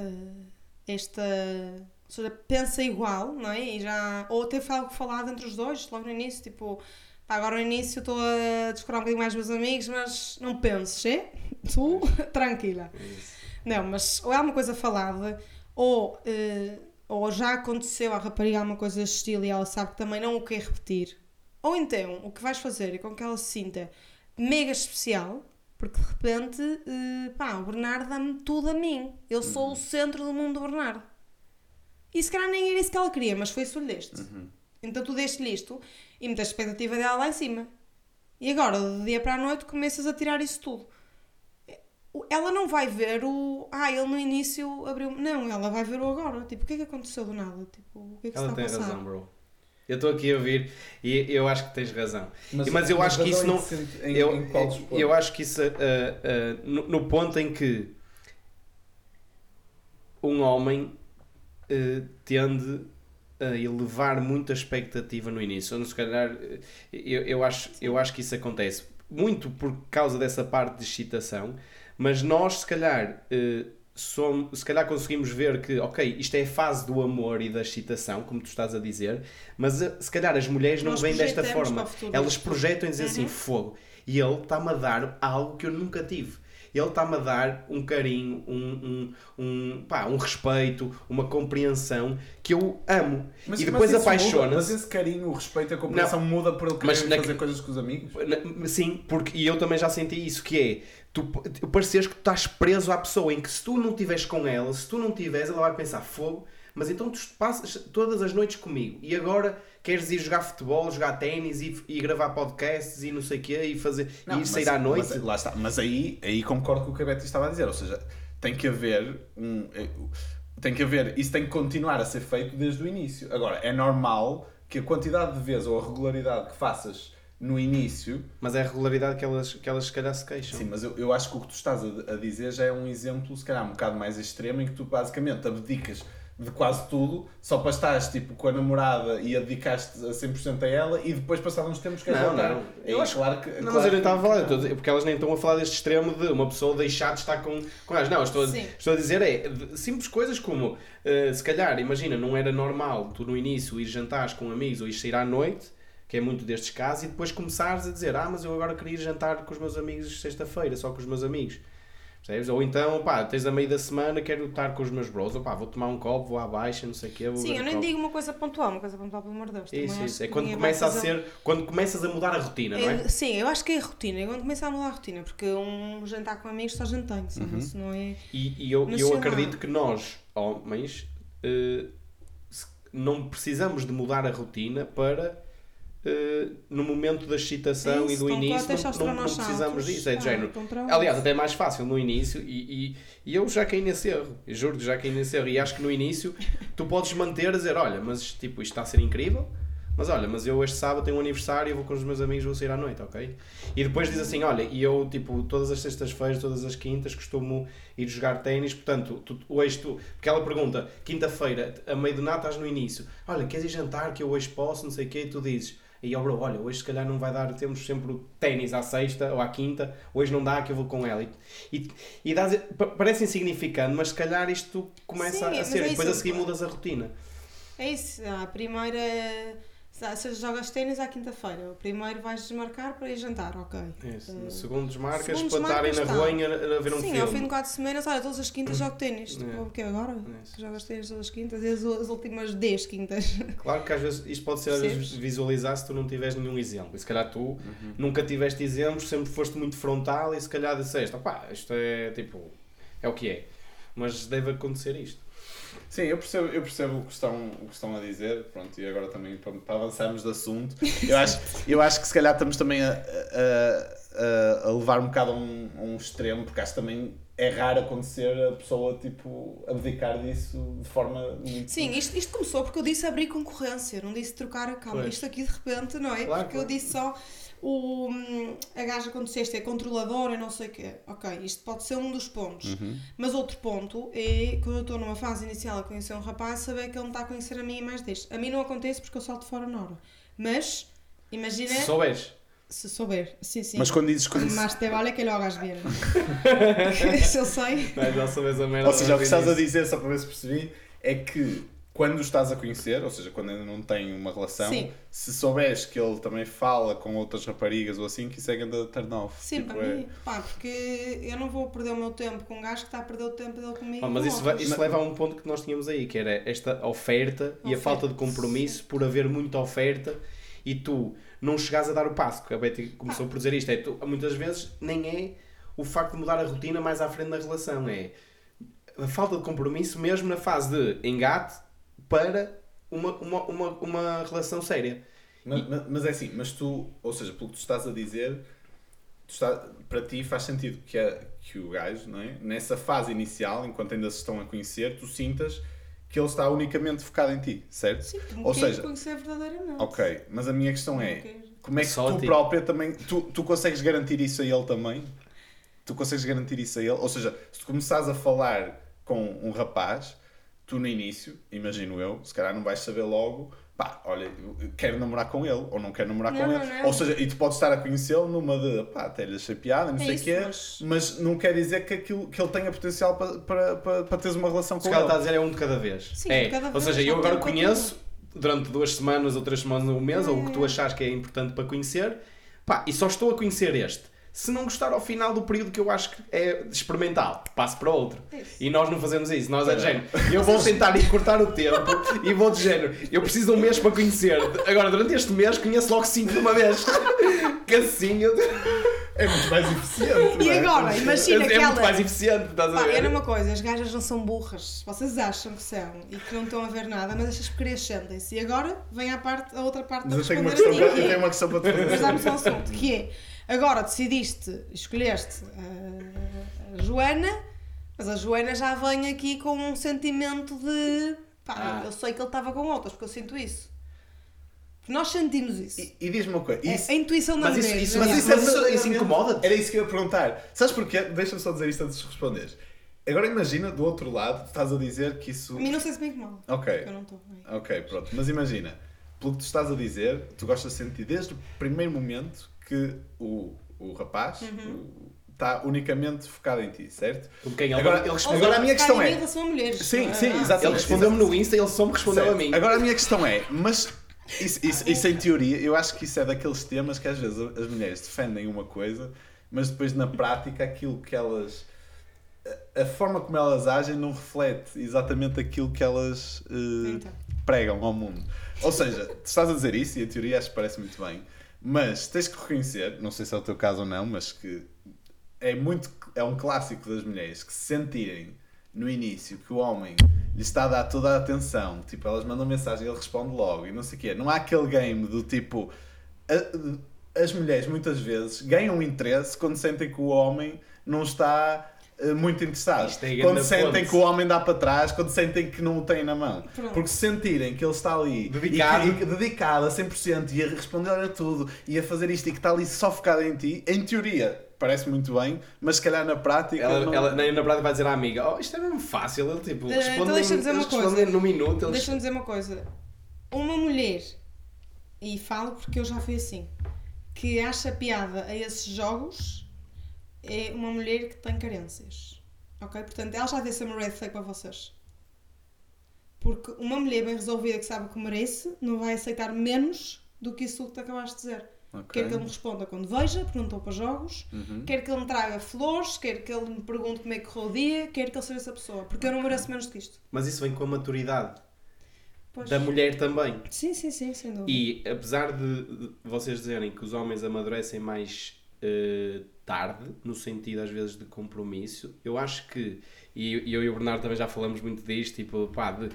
esta. Ou seja, pensa igual, não é? E já, ou teve algo falado entre os dois, logo no início, tipo, pá, agora no início estou a descurar um bocadinho mais os meus amigos, mas não penses, é? Tu, tranquila. Não, mas ou é uma coisa falada, ou, eh, ou já aconteceu à rapariga alguma coisa deste estilo e ela sabe que também não o quer repetir. Ou então, o que vais fazer é com que ela se sinta mega especial, porque de repente, eh, pá, o Bernardo dá-me tudo a mim. Eu sou o centro do mundo do Bernardo. E se calhar nem era isso que ela queria, mas foi isso que lhe deste. Então tu deste-lhe isto e metes a expectativa dela lá em cima. E agora, do dia para a noite, começas a tirar isso tudo ela não vai ver o. Ah, ele no início abriu. Não, ela vai ver o agora. Tipo, o que é que aconteceu do nada? Tipo, o que é que Ela se tem está a passar? razão, bro. Eu estou aqui a ouvir e eu acho que tens razão. Mas, Mas eu acho que isso não- Em, eu, em desporto? eu acho que isso, ah, ah, no, no ponto em que um homem ah, tende a elevar muita expectativa no início. Ou, se calhar, eh, eu, eu, acho, eu acho que isso acontece muito por causa dessa parte de excitação, mas nós, se calhar, eh, somos, se calhar conseguimos ver que, ok, isto é a fase do amor e da excitação, como tu estás a dizer, mas eh, se calhar as mulheres não Nós veem desta forma. Elas projetam e dizem assim: Uhum. fogo. E ele está-me a dar algo que eu nunca tive. Ele está-me a dar um carinho, um, um, um, pá, um respeito, uma compreensão que eu amo. Mas- e depois apaixona-se. Mas esse carinho, o respeito, a compreensão muda por ele Mas querer fazer coisas com os amigos? Na- Sim, porque e eu também já senti isso, que é tu, pareceres que tu estás preso à pessoa em que se tu não estiveres com ela, se tu não estiveres, ela vai pensar fogo, mas então tu passas todas as noites comigo e agora queres ir jogar futebol, jogar ténis e, e gravar podcasts e não sei o quê e fazer e ir mas- sair à noite. Mas, lá está. Mas aí, aí concordo com o que a Betty estava a dizer. Ou seja, tem que haver um. eh, Tem que haver. Isso tem que continuar a ser feito desde o início. Agora, é normal que a quantidade de vezes ou a regularidade que faças no início. Mas é a regularidade que elas, que elas se calhar se queixam. Sim, mas eu, eu acho que o que tu estás a, a dizer já é um exemplo, se calhar, um bocado mais extremo, em que tu basicamente abdicas de quase tudo só para estares tipo, com a namorada e a dedicaste a 100% a ela e depois passado uns tempos queres Não, voltar. não. Eu acho claro que. Não, claro mas eu nem que- estava a falar, porque elas nem estão a falar deste extremo de uma pessoa deixar de estar com, com elas. Não, eu estou, a- estou a dizer é simples coisas como, eh, se calhar, imagina, não era normal tu no início ir jantares com amigos ou ir sair à noite, que é muito destes casos, e depois começares a dizer, ah, mas eu agora queria ir jantar com os meus amigos sexta-feira, só com os meus amigos. Percebes? Ou então, pá, tens a meio da semana, quero estar com os meus bros, ou pá, vou tomar um copo, vou à baixa, não sei o quê. Vou Sim, eu nem copo. digo uma coisa pontual, uma coisa pontual, pelo amor de Deus. Isso, isso. É quando começa a ser, quando começas a mudar a rotina, não é? É, sim, eu acho que é a rotina. É quando começa a mudar a rotina, porque um jantar com amigos só tem, sabe? Isso não é. E, e eu, eu acredito que nós, homens, se- não precisamos de mudar a rotina para, eh, no momento da excitação É e isso, do início, não, não, não precisamos disso. É de Ah, género. então. Aliás, até é mais fácil no início, e, e, e eu já caí nesse erro. Juro que já caí nesse erro. E acho que no início tu podes manter a dizer: olha, mas tipo, isto está a ser incrível. Mas olha, mas eu este sábado tenho um aniversário e vou com os meus amigos, vou sair à noite, ok? E depois diz assim: olha, e eu, tipo, todas as sextas-feiras, todas as quintas, costumo ir jogar ténis, portanto, tu, hoje tu. Porque ela pergunta: quinta-feira, a meio do nada estás no início, olha, queres ir jantar que eu hoje posso, não sei o quê, e tu dizes. E ó, bro, olha, hoje se calhar não vai dar, temos sempre o ténis à sexta ou à quinta, hoje não dá que eu vou com ela. E, e, dás, parece insignificante, mas se calhar isto começa Sim, a ser, é e depois a seguir mudas a rotina. É isso, a primeira. Se se jogas ténis à quinta-feira, o primeiro vais desmarcar para ir jantar, ok. Isso. Eh, No segundo desmarcas segundos para estarem na rua tá. a, a ver um Sim, filme. ao fim de quatro semanas, olha, todas as quintas jogo ténis. É. Tipo, o que agora? Isso. Jogas ténis todas as quintas e as, as últimas 10 quintas. Claro que às vezes isto pode ser às vezes visualizar se tu não tiveres nenhum exemplo. E se calhar tu Uhum. nunca tiveste exemplos, sempre foste muito frontal e se calhar disseste, opá, isto é tipo, é o que é. Mas deve acontecer isto. Sim, eu percebo, eu percebo o, que estão, o que estão a dizer, pronto, e agora também para, para avançarmos de assunto, eu acho, eu acho que se calhar estamos também a, a, a- levar um bocado a um, a um extremo, porque acho que também é raro acontecer a pessoa tipo abdicar disso de forma muito. Sim, isto, isto começou porque eu disse abrir concorrência, não disse trocar a cama. Isto aqui de repente, não é? Claro, porque claro. eu disse só o, hum, a gaja quando disseste é controladora e não sei o quê. Ok, isto pode ser um dos pontos. Uhum. Mas outro ponto é quando eu estou numa fase inicial a conhecer um rapaz, saber que ele me está a conhecer a mim e mais deste. A mim não acontece porque eu salto fora na hora. Mas, imagina, Se souberes. se souber, sim, sim. Mas quando dizes conhecer. Mas te vale que lo hagas bien. Se eu sei. Mas já souberes a merda. Ou seja, o que estás a dizer, só para ver se percebi, é que quando o estás a conhecer, ou seja, quando ainda não tem uma relação, Sim. se souberes que ele também fala com outras raparigas ou assim, que isso é grande turn off. Sim, Tipo, para é- mim. Pá, porque eu não vou perder o meu tempo com um gajo que está a perder o tempo dele comigo. Ah, mas isso, vai- isso leva a um ponto que nós tínhamos aí, que era esta oferta e a Oferta, falta de compromisso por haver muita oferta e tu não chegares a dar o passo, que a Betty começou por dizer isto, é tu, muitas vezes nem é o facto de mudar a rotina mais à frente da relação, é a falta de compromisso mesmo na fase de engate para uma, uma, uma, uma relação séria. Mas, mas- mas é assim, mas tu, ou seja, pelo que tu estás a dizer, tu está, para ti faz sentido que, a, que o gajo, não é? nessa fase inicial, enquanto ainda se estão a conhecer, tu sintas que ele está unicamente focado em ti, certo? Sim, tu me Ou seja, conhecer verdadeiramente. ok, mas a minha questão é, como é que Só tu ti. própria também, tu, tu consegues garantir isso a ele também? Tu consegues garantir isso a ele? Ou seja, se tu começares a falar com um rapaz, tu no início, imagino eu, se calhar não vais saber logo, pá, olha, quero namorar com ele, ou não quero namorar Não, com não, ele. não. Ou seja, e tu podes estar a conhecê-lo numa de, pá, até lhe achei piada, não É sei o quê, mas- mas... não quer dizer que, aquilo, que ele tenha potencial para, para, para, para teres uma relação com Se o ele. está a dizer é um de cada vez. Sim, é. de cada Ou vez, seja, eu agora conheço durante duas semanas ou três semanas ou um mês, ou o que tu É. achares que é importante para conhecer, pá, e só estou a conhecer este. Se não gostar ao final do período que eu acho que é experimental, passo para outro. Isso. E nós não fazemos isso, nós é de género. Eu vou tentar encurtar o tempo e vou de género. Eu preciso de um mês para conhecer. Agora, durante este mês, conheço logo cinco de uma vez. Que assim eu... É muito mais eficiente. E é? agora, imagina é que ela. muito mais eficiente, estás a ver? era uma coisa, as gajas não são burras. Vocês acham que são e que não estão a ver nada, mas estas porcarias sentem-se. E agora vem a, parte, a outra parte Mas de eu tenho, uma questão para, eu tenho é- uma questão para te fazer. Mas dá-me só um assunto, que é, agora decidiste, escolheste a, a Joana, mas a Joana já vem aqui com um sentimento de, pá, Ah. eu sei que ele estava com outras, porque eu sinto isso. Nós sentimos isso. E, e diz-me uma coisa, É isso, a intuição da Mas isso, mulher. isso, Daniel. mas isso, mas isso, isso incomoda-te? Era isso que eu ia perguntar. Sabes porquê? Deixa-me só dizer isto antes de responderes. Agora imagina, do outro lado, tu estás a dizer que isso. A mim não sei se me incomoda. Ok. porque Eu não estou. bem. Ok, pronto. Mas imagina, pelo que tu estás a dizer, tu gostas de sentir desde o primeiro momento que o, o rapaz Uhum. está unicamente focado em ti, certo? Ele, Agora- ele Agora a minha questão em é- mim em relação a mulheres. Sim, sim, ah, exato. ele respondeu-me no Insta e ele só me respondeu Certo. a mim. Agora a minha questão é, mas isso, isso, isso em teoria, eu acho que isso é daqueles temas que às vezes as mulheres defendem uma coisa, mas depois na prática aquilo que elas. a- forma como elas agem não reflete exatamente aquilo que elas Então. pregam ao mundo. Ou seja, tu estás a dizer isso e a teoria acho que parece muito bem, mas tens que reconhecer, não sei se é o teu caso ou não, mas que é muito é um clássico das mulheres que se sentirem no início que o homem lhe está a dar toda a atenção, tipo, elas mandam mensagem e ele responde logo e não sei o quê. Não há aquele game do tipo a- as mulheres muitas vezes ganham interesse quando sentem que o homem não está muito interessado. Isto é quando sentem ponto. que o homem dá para trás, quando sentem que não o têm na mão. Pronto. Porque se sentirem que ele está ali Dedicado. e que- e dedicado a 100% e a responder a tudo e a fazer isto e que está ali só focado em ti, em teoria parece muito bem, mas se calhar na prática. Ela, não... ela, na, na verdade vai dizer à amiga, oh, isto é mesmo fácil, ele tipo, Eh, responde então deixa-me dizer uma eles coisa. respondem no minuto, eles... Deixa-me dizer uma coisa. Uma mulher, e falo porque eu já fui assim, que acha piada a esses jogos é uma mulher que tem carências. Ok? Portanto, ela já deve ser uma red flag para vocês. Porque uma mulher bem resolvida que sabe o que merece não vai aceitar menos do que isso que tu acabaste de dizer. Ok. Quer que ele me responda quando veja, porque não estou para jogos. Uhum. Quer que ele me traga flores, quer que ele me pergunte como é que correu o dia, quer que ele seja essa pessoa. Porque eu não mereço menos do que isto. Mas isso vem com a maturidade Pois. da mulher também. Sim, sim, sim, sem dúvida. E apesar de, vocês dizerem que os homens amadurecem mais eh, tarde, no sentido às vezes de compromisso, eu acho que, e eu e o Bernardo também já falamos muito disto, tipo, pá, de,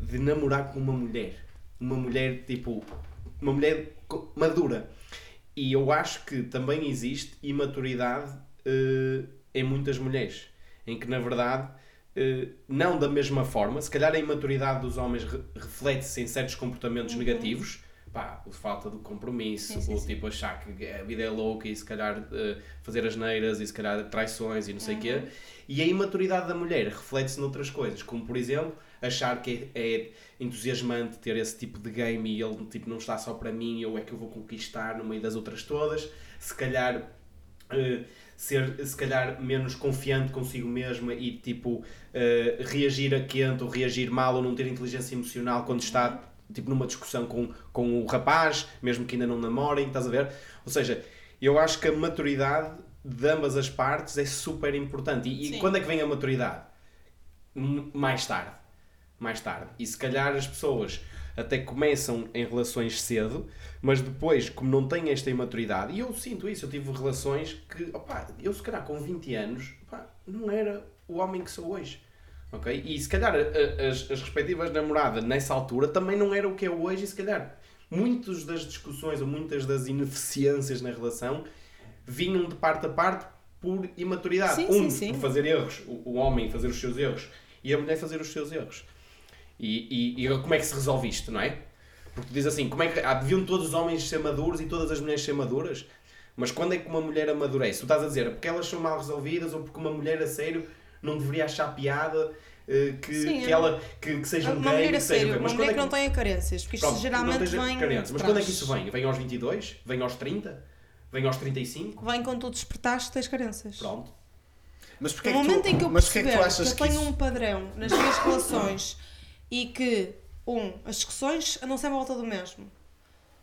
de namorar com uma mulher. Uma mulher, tipo, uma mulher madura. E eu acho que também existe imaturidade eh, em muitas mulheres. em que na verdade eh, não da mesma forma, se calhar a imaturidade dos homens re- reflete-se em certos comportamentos negativos, pá, falta de compromisso, Sim, sim, ou sim. tipo achar que a vida é louca e se calhar eh, fazer as neiras e se calhar traições e não sei o quê. E a imaturidade da mulher reflete-se noutras coisas, como por exemplo achar que é, é entusiasmante ter esse tipo de game e ele tipo, não está só para mim, eu é que eu vou conquistar no meio das outras todas. Se calhar eh, ser se calhar menos confiante consigo mesma e tipo eh, reagir a quente ou reagir mal ou não ter inteligência emocional quando está tipo numa discussão com, com o rapaz, mesmo que ainda não namorem, estás a ver? Ou seja, eu acho que a maturidade de ambas as partes é super importante. E, e quando é que vem a maturidade? M- Mais tarde. Mais tarde. E se calhar as pessoas até começam em relações cedo, mas depois, como não têm esta imaturidade, e eu sinto isso, eu tive relações que, opá, eu se calhar com 20 anos, opá, não era o homem que sou hoje. Ok? E se calhar as, as respectivas namoradas nessa altura também não era o que é hoje, e se calhar muitas das discussões ou muitas das ineficiências na relação vinham de parte a parte por imaturidade. Sim, um sim, sim. por fazer erros, o, o homem fazer os seus erros e a mulher fazer os seus erros. E, e, e como é que se resolve isto, não é? Porque tu diz assim, como é que ah, deviam todos os homens ser maduros e todas as mulheres ser maduras? Mas quando é que uma mulher amadurece? Tu estás a dizer é porque elas são mal resolvidas ou porque uma mulher a sério não deveria achar piada eh, que, Sim, que eu- ela que, que seja um Uma gay, que seja gay. uma Mas mulher quando é que não tenha carências, porque isto Pronto, geralmente não esteja vem. carentes. Mas quando é que isso vem? Vem aos 22? Vem aos 30? Vem aos 35? Vem quando tu despertares que tens carências. Pronto. Mas porquê No é que momento tu, em que eu mas porquê é perceber que que, eu que tenho isso... um padrão nas minhas relações e que, um, as discussões andam sempre à volta do mesmo.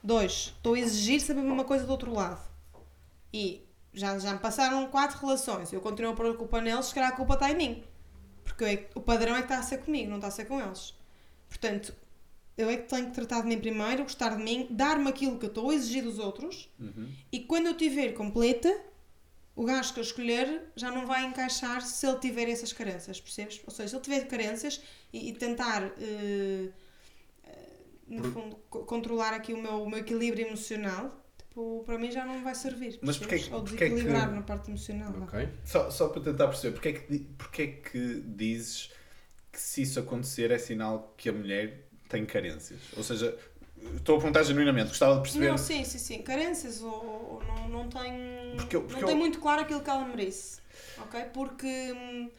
Dois, estou a exigir sempre a mesma coisa do outro lado. E já, já me passaram quatro relações. Eu continuo a pôr a culpa neles, se calhar a culpa está em mim. Porque eu é o padrão é que está a ser comigo, não está a ser com eles. Portanto, eu é que tenho que tratar de mim primeiro, gostar de mim, dar-me aquilo que eu estou a exigir dos outros Uhum. e quando eu tiver completa, o gajo que eu escolher já não vai encaixar se ele tiver essas carências, percebes? Ou seja, se ele tiver carências e, e tentar, eh, no Por- fundo, co- controlar aqui o meu, o meu equilíbrio emocional, tipo, para mim já não vai servir. Mas porquê que- Ou porquê que- desequilibrar na parte emocional. Só, só para tentar perceber, porquê é, que, porquê é que dizes que se isso acontecer é sinal que a mulher tem carências? Ou seja, estou a perguntar genuinamente, gostava de perceber... Não, sim, sim, sim. Carências ou, ou não, não tem, Porque eu- porque não tem eu- muito claro aquilo que ela merece. Ok? Porque.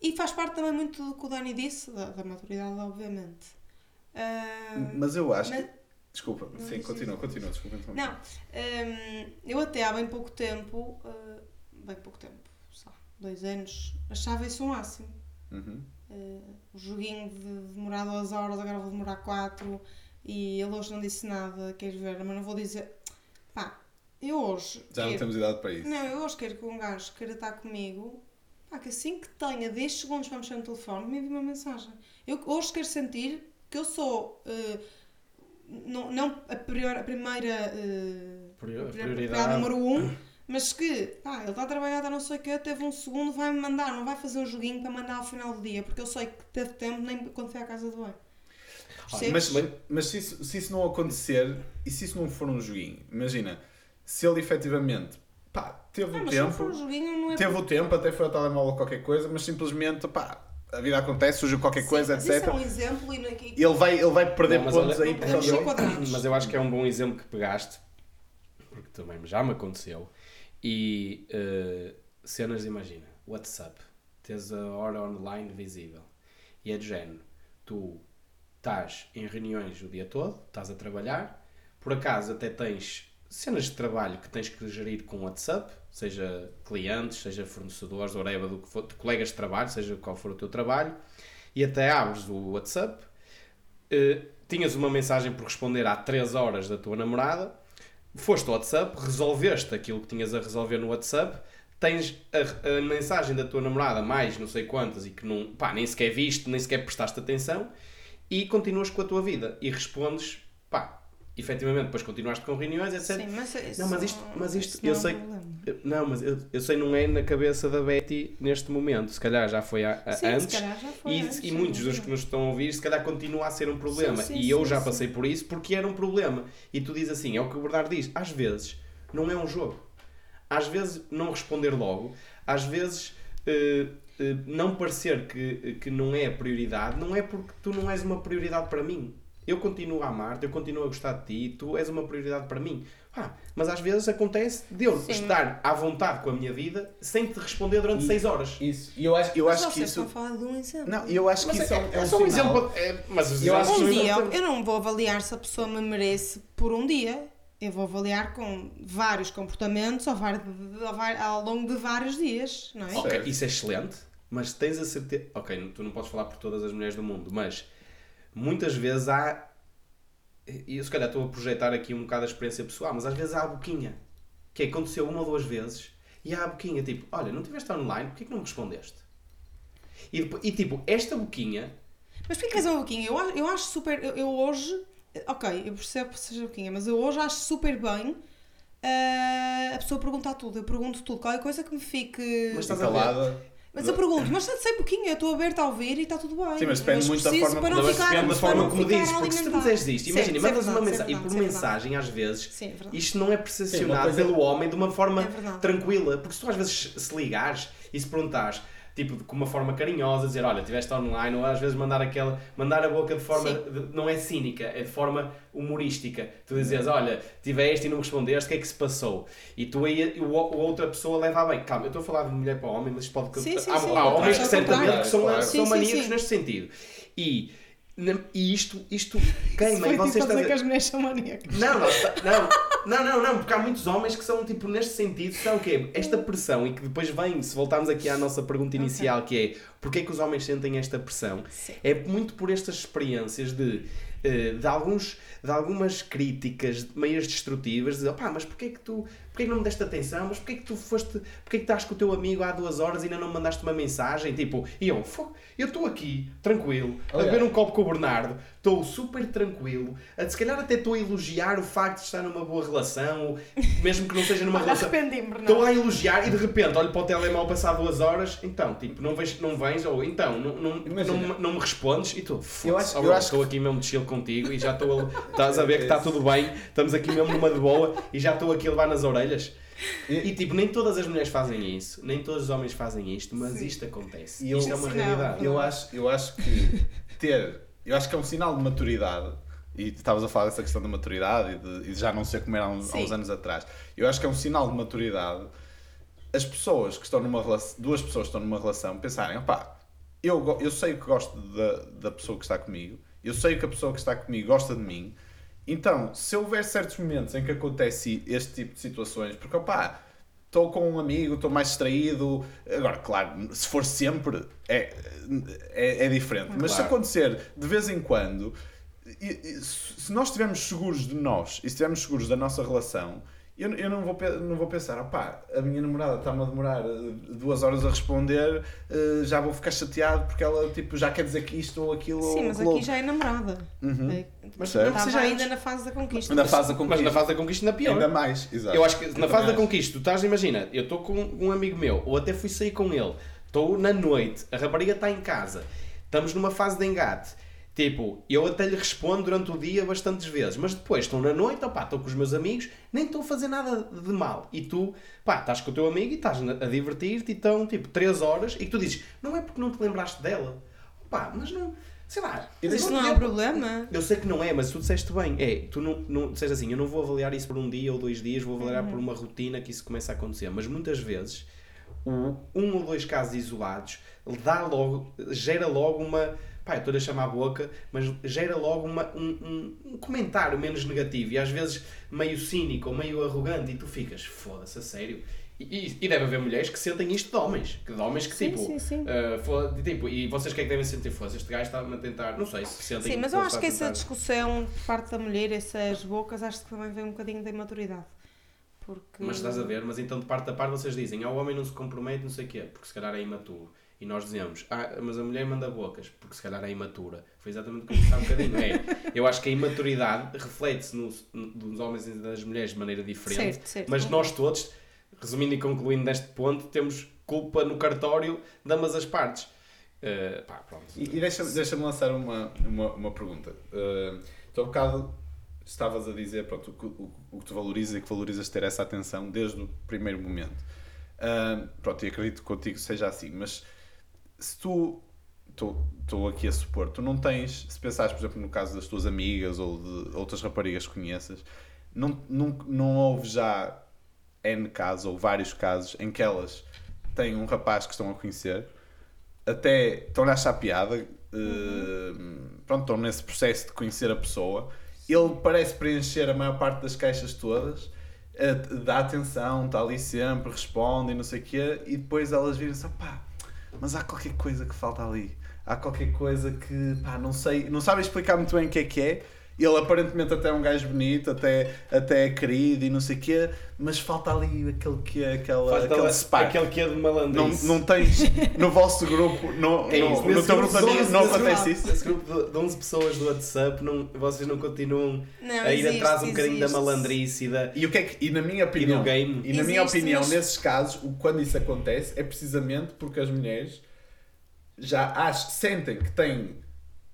E faz parte também muito do que o Dani disse, da, da maturidade, obviamente. Ah, Mas eu acho mas- que... Desculpa, Não, sim, continua, continua, desculpa. Então. Não, hum, eu até há bem pouco tempo, ah, bem pouco tempo, lá, dois anos, achava isso o máximo. Uhum. Uh, o joguinho de demorar duas horas, agora vou demorar quatro e ele hoje não disse nada, queres ver, mas não vou dizer. Pá, eu hoje. Já não quero- temos idade para isso. não, eu hoje quero que um gajo queira estar comigo, pá, que assim que tenha 10 segundos para mexer no telefone, me envie uma mensagem. Eu hoje quero sentir que eu sou. uh, não, não a, prior, a primeira. uh, Prior- prioridade. número um, mas que, pá, ele está a trabalhar, não sei o quê, teve um segundo, vai-me mandar, não vai fazer um joguinho para mandar ao final do dia, porque eu sei que teve tempo nem quando foi à casa do banho. Percebes? Mas, mas se, isso, se isso não acontecer e se isso não for um joguinho, imagina, se ele efetivamente pá, teve Ah, o tempo, um joguinho, é teve o tempo, até foi ao telemóvel ou qualquer coisa, mas simplesmente pá, a vida acontece, surgiu qualquer coisa, Sim, mas etc. Isso é um exemplo e naqui... Ele vai, ele vai perder Não, pontos olha- aí por Não, causa não. Mas eu acho que é um bom exemplo que pegaste, porque também já me aconteceu. E eh, cenas, imagina, WhatsApp, tens a hora online visível e é de género. Tu estás em reuniões o dia todo, estás a trabalhar, por acaso até tens cenas de trabalho que tens que gerir com WhatsApp, seja clientes, seja fornecedores, whatever, do que for, de colegas de trabalho, seja qual for o teu trabalho, e até abres o WhatsApp eh, tinhas uma mensagem por responder há 3 horas da tua namorada, foste ao WhatsApp, resolveste aquilo que tinhas a resolver no WhatsApp, tens a, a mensagem da tua namorada, mais não sei quantas, e que não, pá, nem sequer viste, nem sequer prestaste atenção, e continuas com a tua vida e respondes, pá, efetivamente, depois continuaste com reuniões, etc. Sim, mas, isso Não, mas isto- mas isto eu é sei- problema. Não, mas eu, eu sei não é na cabeça da Betty neste momento, se calhar já foi a, a- Sim, antes. já foi E, antes, e muitos dos que nos estão a ouvir, se calhar continua a ser um problema. Sim, sim, e eu já passei por isso porque era um problema. E tu dizes assim: é o que o Bernardo diz, às vezes não é um jogo. Às vezes não responder logo, às vezes eh, não parecer que, que não é a prioridade, não é porque tu não és uma prioridade para mim. Eu continuo a amar-te, eu continuo a gostar de ti, tu és uma prioridade para mim. Ah, mas às vezes acontece de eu Sim. estar à vontade com a minha vida sem te responder durante E- 6 horas. Isso. E eu acho, eu Mas acho que vocês isso. estão a falar de um exemplo. Não, eu acho que Mas isso é, é, é um só um sinal. exemplo. é, mas os Eu acho Um que- dia, importantes. eu não vou avaliar se a pessoa me merece por um dia. Eu vou avaliar com vários comportamentos ao, var- ao longo de vários dias, não é? Ok, isso é excelente, mas tens a certeza. Ok, tu não podes falar por todas as mulheres do mundo, mas muitas vezes há. E eu se calhar estou a projetar aqui um bocado a experiência pessoal, mas às vezes há a boquinha. Que aconteceu uma ou duas vezes e há a boquinha tipo: Olha, não estiveste online, porquê que não me respondeste? E, depois- e tipo, esta boquinha. Mas porquê que és uma boquinha? Eu, acho- eu acho super. Eu, eu hoje. Ok, eu percebo que seja boquinha, mas eu hoje acho super bem ah, a pessoa perguntar tudo. Eu pergunto tudo. Qualquer coisa que me fique. Mas estás a Calada. eu pergunto, mas sei boquinha, eu estou aberta a ouvir e está tudo bem. Sim, mas depende muito da forma para como- não Mas ficar, depende da para forma não como dizes, porque se tu fizeres isto, imagina, isso é mandas uma é mensagem e verdade, por é verdade. mensagem às vezes é isto não é percepcionado pelo homem de uma forma É tranquila. Porque se tu às vezes se ligares e se perguntares, tipo, com uma forma carinhosa, dizer, olha, estiveste online, ou às vezes mandar aquela, mandar a boca de forma, de- não é cínica, é de forma humorística. Tu dizes, olha, tiveste e não respondeste, o que é que se passou? E tu aí, o, a outra pessoa leva a bem. Calma, eu estou a falar de mulher para homem, mas pode... Sim, sim, há, sim. há homens que certamente que são, claro. são maníacos neste sentido. E, e isto, isto queima Foi e vocês tipo a dizer estão- que as mulheres são maníacas. não, não, não, não, não, não, porque há muitos homens que são, tipo, neste sentido, são o quê? Esta pressão, e que depois vem, se voltarmos aqui à nossa pergunta inicial, que é porque é que os homens sentem esta pressão? Sim. É muito por estas experiências de, eh, de, alguns, de algumas críticas meias destrutivas, de pá, mas porquê é que tu, porquê é que não me deste atenção? Mas porquê é que tu foste, porquê é que estás com o teu amigo há duas horas e ainda não me mandaste uma mensagem? Tipo, e eu, "Fo- eu estou aqui, tranquilo, a beber um copo com o Bernardo, estou super tranquilo, a, se calhar até estou a elogiar o facto de estar numa boa relação, mesmo que não seja numa relação. Estou a elogiar e de repente olho para o telemóvel passar duas horas, então, tipo, não vens, não vens ou então, não, não, Imagina. não, me- não me respondes e tu, Eu "Foda-se, acho- oh, eu bro, acho estou aqui mesmo de chill contigo e já estou a, estás a ver que está tudo bem, estamos aqui mesmo numa de boa e já estou aqui a levar nas orelhas. E- E tipo, nem todas as mulheres fazem isso, nem todos os homens fazem isto, mas isto acontece. E eu- isto é uma Sim, realidade. Eu acho, eu acho que ter. Eu acho que é um sinal de maturidade. E estavas a falar dessa questão da maturidade e de, e de já não ser como era há uns, há Sim. uns anos atrás. Eu acho que é um sinal de maturidade as pessoas que estão numa relação, duas pessoas que estão numa relação, pensarem, opá, eu, eu sei que gosto da, da pessoa que está comigo, eu sei que a pessoa que está comigo gosta de mim, então, se houver certos momentos em que acontece este tipo de situações, porque opá, estou com um amigo, estou mais distraído, agora, claro, se for sempre, é, é, é diferente, mas se acontecer de vez em quando, e- e se se nós estivermos seguros de nós e se estivermos seguros da nossa relação, eu, eu não, vou, não vou pensar, opá, a minha namorada está-me a demorar eh, duas horas a responder, eh, já vou ficar chateado porque ela tipo, já quer dizer que isto ou aquilo Sim, mas aqui já é namorada. Uhum. É, Mas Certo. não Estava seja ainda na fase da conquista. Na fase da Mas conquista. na fase da conquista ainda pior. Ainda mais, exato. Eu acho que na fase também da conquista, tu estás, imagina, eu estou com um amigo meu, ou até fui sair com ele, estou na noite, a rapariga está em casa, estamos numa fase de engate. Tipo, eu até lhe respondo durante o dia bastantes vezes, mas depois estou na noite, opá, estou com os meus amigos, nem estou a fazer nada de mal. E tu, pá, estás com o teu amigo e estás a divertir-te e estão, tipo, 3 horas, e que tu dizes, não é porque não te lembraste dela. Opá, mas não, sei lá. Mas isso não é um problema. eu sei que não é, mas tu disseste bem. É, tu não, não disseste assim, eu não vou avaliar isso por um dia ou dois dias, vou avaliar por uma rotina que isso começa a acontecer. Mas muitas vezes, o, um ou dois casos isolados dá logo, gera logo uma. Pá, estou a chamar a boca, mas gera logo uma, um, um, um comentário menos negativo e às vezes meio cínico ou meio arrogante e tu ficas, foda-se, a sério. E, e- deve haver mulheres que sentem isto de homens, que de homens que Sim, tipo, sim, sim. ah, foda- tipo, e vocês que é que devem sentir? Foda-se, este gajo está-me a tentar, não sei se sentem Sim, mas eu acho que essa discussão por parte da mulher, essas bocas, acho que também vem um bocadinho da imaturidade. Porque... Mas estás a ver, mas então de parte a parte vocês dizem, ah, o homem não se compromete, não sei o quê, porque se calhar é imaturo. E nós dizemos, ah, mas a mulher manda bocas, porque se calhar é imatura. Foi exatamente o que eu disse há um bocadinho. É, eu acho que a imaturidade reflete-se nos, nos homens e das mulheres de maneira diferente, Certo, certo. mas nós todos, resumindo e concluindo neste ponto, temos culpa no cartório de ambas as partes. Eh, pá, pronto. E, e deixa-me deixa-me lançar uma, uma, uma pergunta. Uh, tu há bocado estavas a dizer pronto, o, que- o, o que tu valorizas e que valorizas ter essa atenção desde o primeiro momento. Ah, pronto, e acredito que contigo seja assim, mas se tu. Estou aqui a supor, tu não tens, se pensares, por exemplo, no caso das tuas amigas ou de outras raparigas que conheças, não, não, não houve já N casos ou vários casos em que elas têm um rapaz que estão a conhecer, até estão-lhe a achar piada, eh, pronto, estão nesse processo de conhecer a pessoa, ele parece preencher a maior parte das caixas todas, eh, dá atenção, está ali sempre, responde e não sei o quê, e depois elas viram-se, pá, mas há qualquer coisa que falta ali, há qualquer coisa que, pá, não sei, não sabem explicar muito bem o que é que é, ele aparentemente até é um gajo bonito, até, até é querido e não sei o quê, mas falta ali aquele que é aquela, aquele spark. aquele que é de Não, malandrice. não tens no vosso grupo, no, É no, isso, no nesse teu grupo de amigos não 11 acontece isso? Esse grupo de, de 11 pessoas do WhatsApp, não, vocês não continuam Não, a ir existe, atrás um bocadinho da existe. malandrice e da. E, o que é que, e na minha opinião, game. e na minha Existe, opinião mas- nesses casos, o, quando isso acontece é precisamente porque as mulheres já ach, sentem que têm,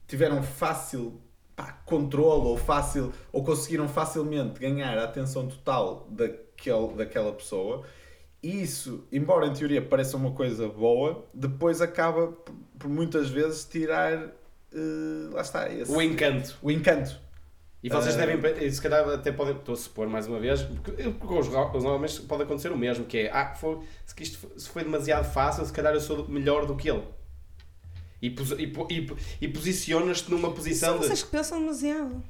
tiveram fácil pá, controle ou fácil ou conseguiram facilmente ganhar a atenção total daquele, daquela pessoa e isso, embora em teoria pareça uma coisa boa, depois acaba por, muitas vezes tirar eh, lá está esse, O encanto. o encanto. E vocês Ah. devem, se calhar até podem, estou a supor mais uma vez, porque com os, os homens pode acontecer o mesmo, que é, ah, foi, se, isto se foi demasiado fácil, se calhar eu sou melhor do que ele. E, pos, e, e, e posicionas-te numa São posição de... vocês que pensam demasiado.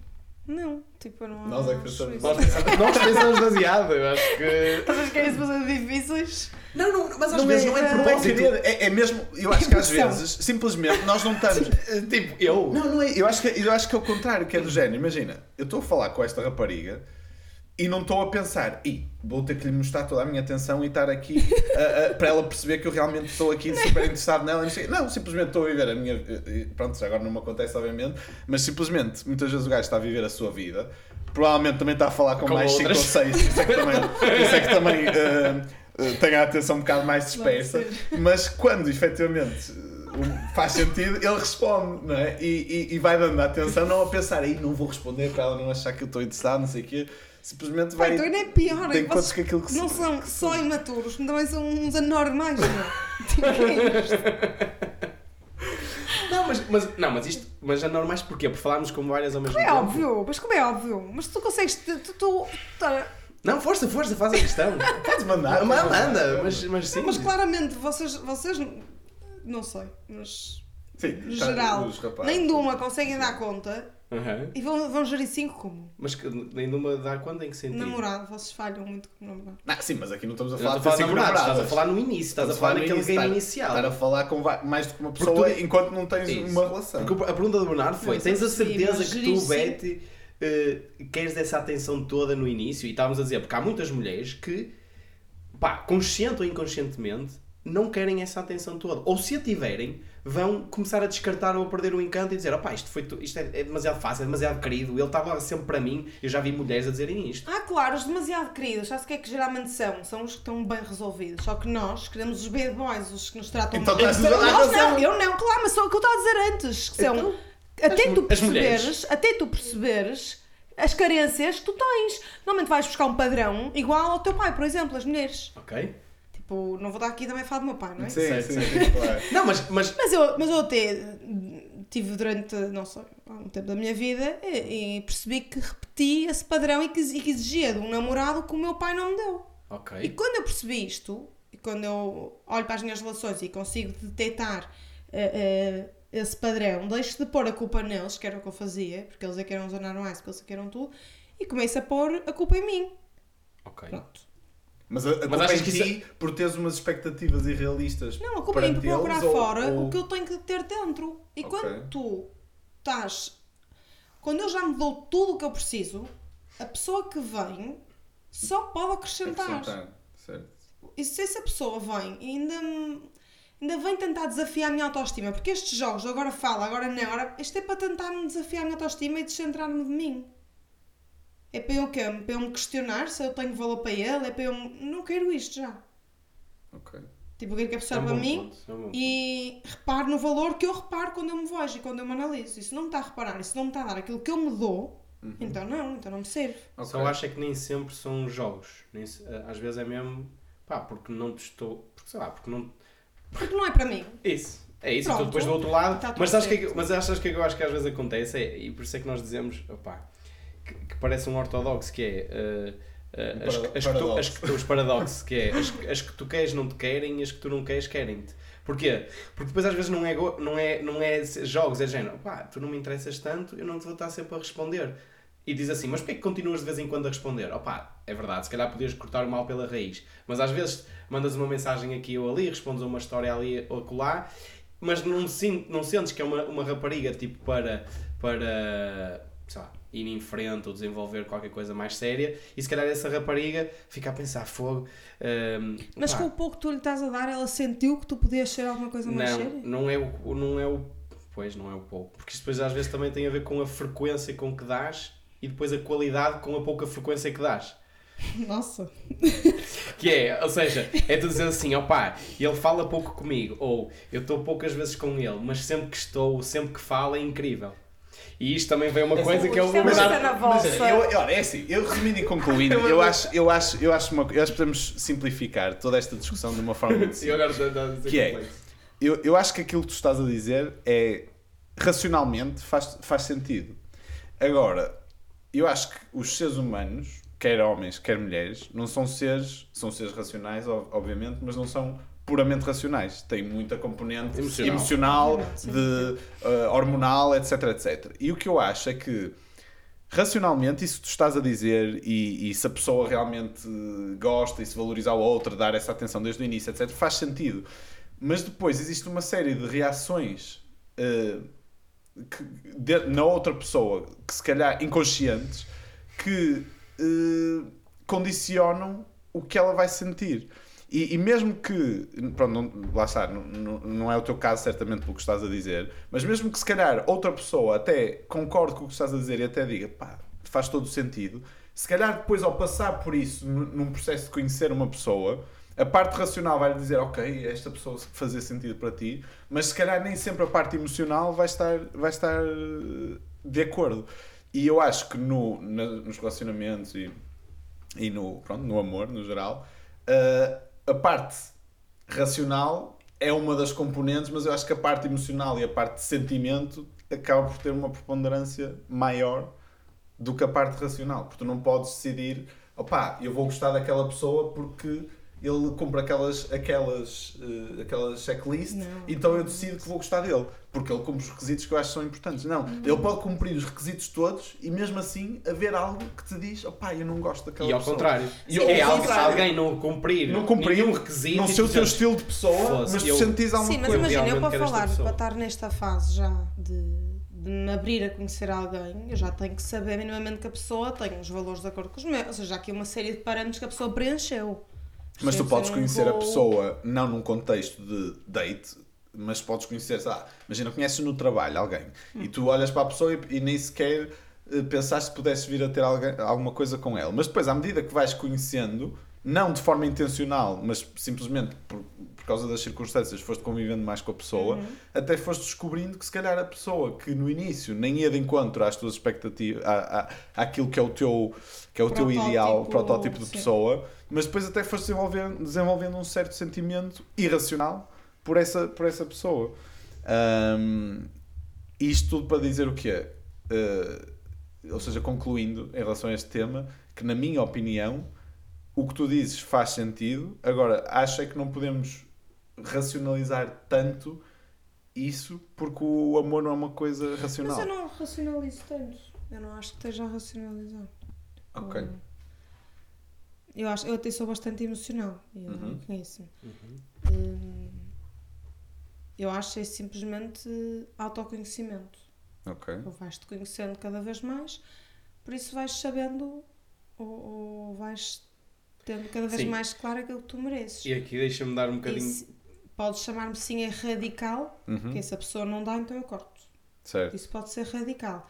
Não, tipo, não Nós é que pensamos isso. Nós pensamos, nós pensamos demasiado, eu acho que... Vocês querem se fazer difíceis? Não, não, mas às Não vezes é- não é de é propósito. é, é mesmo, eu acho que às vezes, simplesmente, nós não estamos. Tipo, eu... Não, não é. Eu acho, que, eu acho que é o contrário, que é do género. Imagina, eu estou a falar com esta rapariga e não estou a pensar, Ih, vou ter que lhe mostrar toda a minha atenção e estar aqui a- a- para ela perceber que eu realmente estou aqui super interessado nela. e Não, sei. não, simplesmente estou a viver a minha. e- Pronto, agora não me acontece, obviamente, mas simplesmente, muitas vezes o gajo está a viver a sua vida. Provavelmente também está a falar com, Com mais 5 ou outras. 6, isso é que também, isso é que também eh, eh, tem a atenção um bocado mais dispersa. Mas quando efetivamente uh, faz sentido, ele responde, não é? E, e, e vai dando atenção, não a pensar aí, não vou responder para ela não achar que eu estou interessado, não sei o quê. Simplesmente vai. então ainda é pior. tem é contas vocês que aquilo que não se- são só imaturos, também são uns anormais, não é? Tipo, é isto? Não, mas, mas, não, mas isto... Mas é normais porquê? Por falarmos com várias ao mesmo É tempo? óbvio, mas como é óbvio? Mas tu consegues. Tu, tu, tu- tá- Não, força, força, faz a questão. Podes mandar. Manda, manda, mas, mas sim. mas claramente vocês, vocês. Não sei, mas. Sim, No tá, geral, rapazes. nem de uma conseguem dar conta Aham. e vão, vão gerir cinco como? Mas que, nem de uma dá quando em que sentido? Namorado, vocês falham muito com namorado. Não, sim, mas aqui não estamos a falar de falar de ter cinco namorados, estás a falar no início, estás a falar naquele game estar- inicial. Estar a falar com mais do que uma pessoa tu- enquanto não tens Isso. uma relação. Porque a pergunta do Bernardo foi: Não, tens a sim, certeza mas que tu, sim. Betty, eh, queres essa atenção toda no início? E estávamos a dizer, porque há muitas mulheres que, pá, consciente ou inconscientemente, não querem essa atenção toda. Ou se a tiverem, vão começar a descartar ou a perder o encanto e dizer: opá, isto, foi tu- isto é, é demasiado fácil, é demasiado querido, ele estava sempre para mim. Eu já vi mulheres a dizerem isto. Ah, claro, os demasiado queridos, sabe o que é que geralmente são? São os que estão bem resolvidos. Só que nós queremos os bad boys, os que nos tratam Então mal. dar nós razão. não, eu não, claro, mas só o que eu estava a dizer antes. Que são, Então, até as tu mu- as mulheres. perceberes, até tu perceberes as carências que tu tens. Normalmente vais buscar um padrão igual ao teu pai, por exemplo, as mulheres. Ok? Tipo, não vou dar aqui também falar do meu pai, não é? Sim, sim, sim, claro. Não, mas, mas Mas eu, mas eu até tive durante, não sei, algum tempo da minha vida e, e percebi que repeti esse padrão e que, e que exigia de um namorado que o meu pai não me deu. E Ok. quando eu percebi isto, e quando eu olho para as minhas relações e consigo detectar eh, eh, esse padrão, deixo de pôr a culpa neles, que era o que eu fazia, porque eles é que eram os anormais, porque eles é que eram tudo, e começo a pôr a culpa em mim. Ok. Pronto. Mas a, a culpa achas em que ti por teres umas expectativas irrealistas. Não, a culpa é em procurar eles ou- fora ou- o que eu tenho que ter dentro. E Ok. quando tu estás. Quando eu já me dou tudo o que eu preciso, a pessoa que vem só pode acrescentar. Acrescentar, certo. E se essa pessoa vem e ainda, me- ainda vem tentar desafiar a minha autoestima, porque estes jogos, agora fala, agora não, agora, isto é para tentar me desafiar a minha autoestima e descentrar-me de mim. É para eu quê? Para eu me questionar se eu tenho valor para ele? É para eu. Não quero isto já. Ok. Tipo, eu quero que a pessoa É um para mim ponto, é um e repare no valor que eu reparo quando eu me vejo e quando eu me analiso. E se não me está a reparar, e se não me está a dar aquilo que eu me dou, então não, então não me serve. Ok. Só acho é que nem sempre são jogos. Nem se- eh, às vezes é mesmo pá, porque não te estou. Porque sei lá, porque não. Porque não é para mim. Isso. É isso, Pronto. depois do outro lado. Tá mas, sabes que, é que- mas achas que eu acho que às vezes acontece? É, e por isso é que nós dizemos, opá, que, que parece um ortodoxo, que é. as, paradoxo. os paradoxos, que é as, as que tu queres não te querem e as que tu não queres querem-te. Porquê? Porque depois às vezes não é, não é, não é jogos, é género, pá, tu não me interessas tanto, eu não te vou estar sempre a responder. E diz assim, mas porquê que continuas de vez em quando a responder? Opá, é verdade, se calhar podias cortar o mal pela raiz. Mas às vezes mandas uma mensagem aqui ou ali, respondes a uma história ali ou acolá, mas não, não sentes que é uma, uma rapariga tipo para, para sei lá, ir em frente ou desenvolver qualquer coisa mais séria e se calhar essa rapariga fica a pensar fogo. hum, Mas pá, com o pouco que tu lhe estás a dar, ela sentiu que tu podias ser alguma coisa mais não, séria? não é o, não é o. Pois, não é o pouco. Porque isto depois às vezes também tem a ver com a frequência com que dás e depois a qualidade com a pouca frequência que dás. Nossa. Que é, ou seja, é tu dizer assim, opá, ele fala pouco comigo, ou eu estou poucas vezes com ele, mas sempre que estou, sempre que fala é incrível. E isto também vem uma coisa que é o é verdade- eu, olha, é assim, eu resumindo e concluindo, eu acho, eu acho, eu acho, uma, eu acho que podemos simplificar toda esta discussão de uma forma muito E simples. agora dá- dá a dizer Que é? Eu, eu acho que aquilo que tu estás a dizer é racionalmente faz, faz sentido. Agora, eu acho que os seres humanos, quer homens, quer mulheres, não são seres, são seres racionais, ob- obviamente, mas não são puramente racionais. Têm muita componente Emocional. emocional, de, uh, hormonal, etc, etc. E o que eu acho é que racionalmente, isso que tu estás a dizer, e, e se a pessoa realmente gosta e se valorizar o outro, dar essa atenção desde o início, etc., faz sentido. Mas depois existe uma série de reações eh, que- de- na outra pessoa, que se calhar inconscientes, que eh, condicionam o que ela vai sentir. E, e mesmo que, pronto, não, lá está, não, não, é o teu caso certamente pelo que estás a dizer, mas mesmo que se calhar outra pessoa até concorde com o que estás a dizer e até diga, pá, faz todo o sentido, se calhar depois ao passar por isso, nu- num processo de conhecer uma pessoa, a parte racional vai dizer, ok, esta pessoa fazia sentido para ti, mas se calhar nem sempre a parte emocional vai estar, vai estar eh, de acordo. E eu acho que no, na- nos relacionamentos e, e no, pronto, no amor, no geral, eh, a parte racional é uma das componentes, mas eu acho que a parte emocional e a parte de sentimento acaba por ter uma preponderância maior do que a parte racional, porque tu não podes decidir, opá, eu vou gostar daquela pessoa porque ele cumpre aquelas, aquelas, eh, aquelas checklists, Não. então eu decido que vou gostar dele, porque ele cumpre os requisitos que eu acho que são importantes. Não, ele pode cumprir os requisitos todos e mesmo assim haver algo que te diz, opá, eu não gosto daquela E ao pessoa. contrário. E é ao contrário. alguém não cumprir, Não cumprir, nenhum requisito, não e ser o tu teu estilo de pessoa, Fosse, mas tu eu- sentires alguma Sim, mas coisa. imagina, eu para falar, para estar nesta fase já de, de me abrir a conhecer alguém, eu já tenho que saber minimamente que a pessoa tem os valores de acordo com os meus. Ou seja, há aqui uma série de parâmetros que a pessoa preencheu. Mas tu podes conhecer a vou- pessoa não num contexto de date, mas podes conhecer, sei lá, imagina, conheces no trabalho alguém e tu olhas para a pessoa e, e nem sequer eh, pensaste que pudesses vir a ter alguém- alguma coisa com ela. Mas depois, à medida que vais conhecendo, não de forma intencional, mas simplesmente por, por causa das circunstâncias, foste convivendo mais com a pessoa, Uhum. até foste descobrindo que se calhar a pessoa que no início nem ia de encontro às tuas expectativas, à, à, àquilo que é o teu, que é o teu Protótipo, ideal, protótipo de sim. pessoa, mas depois até foste desenvolvendo, desenvolvendo um certo sentimento irracional por essa, por essa pessoa. Ahm, isto tudo para dizer o quê? Uh, ou seja, concluindo em relação a este tema, que na minha opinião, o que tu dizes faz sentido. Agora, acho é que não podemos racionalizar tanto isso porque o amor não é uma coisa racional. Mas eu não racionalizo tanto. Eu não acho que esteja a racionalizar. Ok. Hum. Eu, acho, eu até sou bastante emocional. Eu Uhum. reconheço-me. Uhum. Hum, eu acho que é simplesmente autoconhecimento. Ok. Ou vais-te conhecendo cada vez mais, por isso vais sabendo ou, ou vais tendo cada vez Sim. mais claro aquilo que tu mereces. E aqui deixa-me dar um bocadinho. se- podes chamar-me sim a radical, Uhum. porque se a pessoa não dá, então eu corto. Certo. Isso pode ser radical.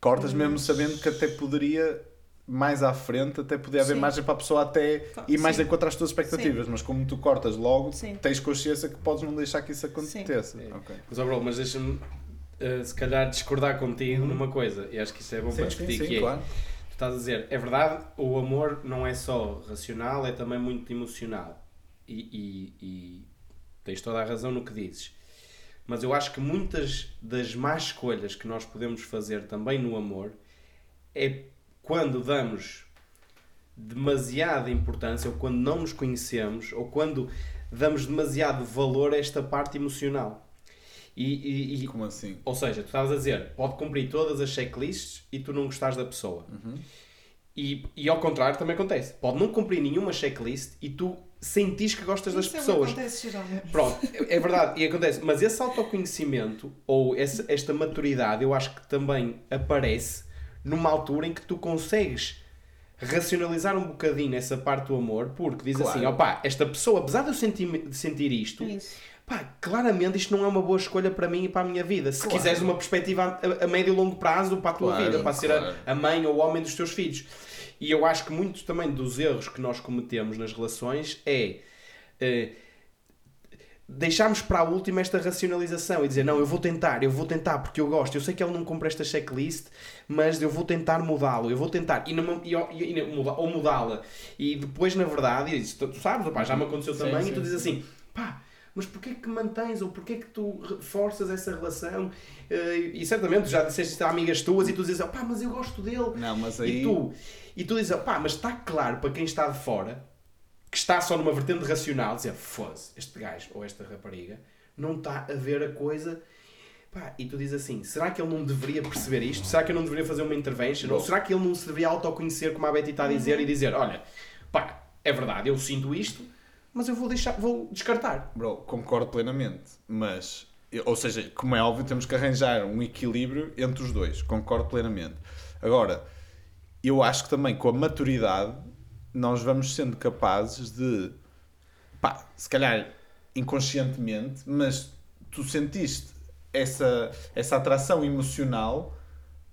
Cortas mesmo Mas- sabendo que até poderia mais à frente, até podia haver Sim. margem para a pessoa até ir mais Sim. de encontro às tuas expectativas, mas como tu cortas logo, Sim. tens consciência que podes não deixar que isso aconteça. Sim. Ok. Mas, ó, bro, mas deixa-me eh, se calhar discordar contigo numa coisa, e acho que isso é bom para discutir, que é, claro. tu estás a dizer, é verdade, o amor não é só racional, é também muito emocional. e, e, e tens toda a razão no que dizes. Mas eu acho que muitas das más escolhas que nós podemos fazer também no amor é quando damos demasiada importância, ou quando não nos conhecemos, ou quando damos demasiado valor a esta parte emocional. E, e- e- Como assim? ou seja, tu estavas a dizer, pode cumprir todas as checklists e tu não gostares da pessoa. E, e ao contrário também acontece. Pode não cumprir nenhuma checklist e tu sentis que gostas das Isso é o que pessoas. acontece geralmente. Pronto, é é verdade, e acontece. Mas esse autoconhecimento, ou essa, esta maturidade, eu acho que também aparece numa altura em que tu consegues racionalizar um bocadinho essa parte do amor, porque diz Claro. assim, opá, esta pessoa, apesar de eu sentir, de sentir isto, É isso. pá, claramente isto não é uma boa escolha para mim e para a minha vida. Se Claro. quiseres uma perspectiva a, a médio e longo prazo para a tua Claro, vida, para ser a- claro. a, mãe ou o homem dos teus filhos. E eu acho que muitos também dos erros que nós cometemos nas relações é eh, deixarmos para a última esta racionalização e dizer não, eu vou tentar, eu vou tentar porque eu gosto, eu sei que ele não cumpre esta checklist, mas eu vou tentar mudá-lo, eu vou tentar e, não, e, e- e muda- ou mudá-la e depois na verdade, e isso tu, tu sabes, já me aconteceu Sim, também sim, e tu dizes sim. assim, pá, mas porquê que mantens ou porquê que tu reforças essa relação Eh, e certamente já disseste isto a amigas tuas e tu dizes, pá, mas eu gosto dele Não, mas aí. e tu, e tu dizes, pá, mas está claro para quem está de fora, que está só numa vertente racional, dizer, foda-se, este gajo ou esta rapariga não está a ver a coisa. Pá, e tu dizes assim, será que ele não deveria perceber isto? Será que eu não deveria fazer uma intervention? Ou será que ele não se deveria autoconhecer, como a Betty está a dizer, e dizer, olha, pá, é verdade, eu sinto isto, mas eu vou deixar, vou descartar. Bro, concordo plenamente, mas, ou seja, como é óbvio, temos que arranjar um equilíbrio entre os dois, concordo plenamente. Agora, eu acho que também com a maturidade nós vamos sendo capazes de, pá, se calhar inconscientemente, mas tu sentiste essa, essa atração emocional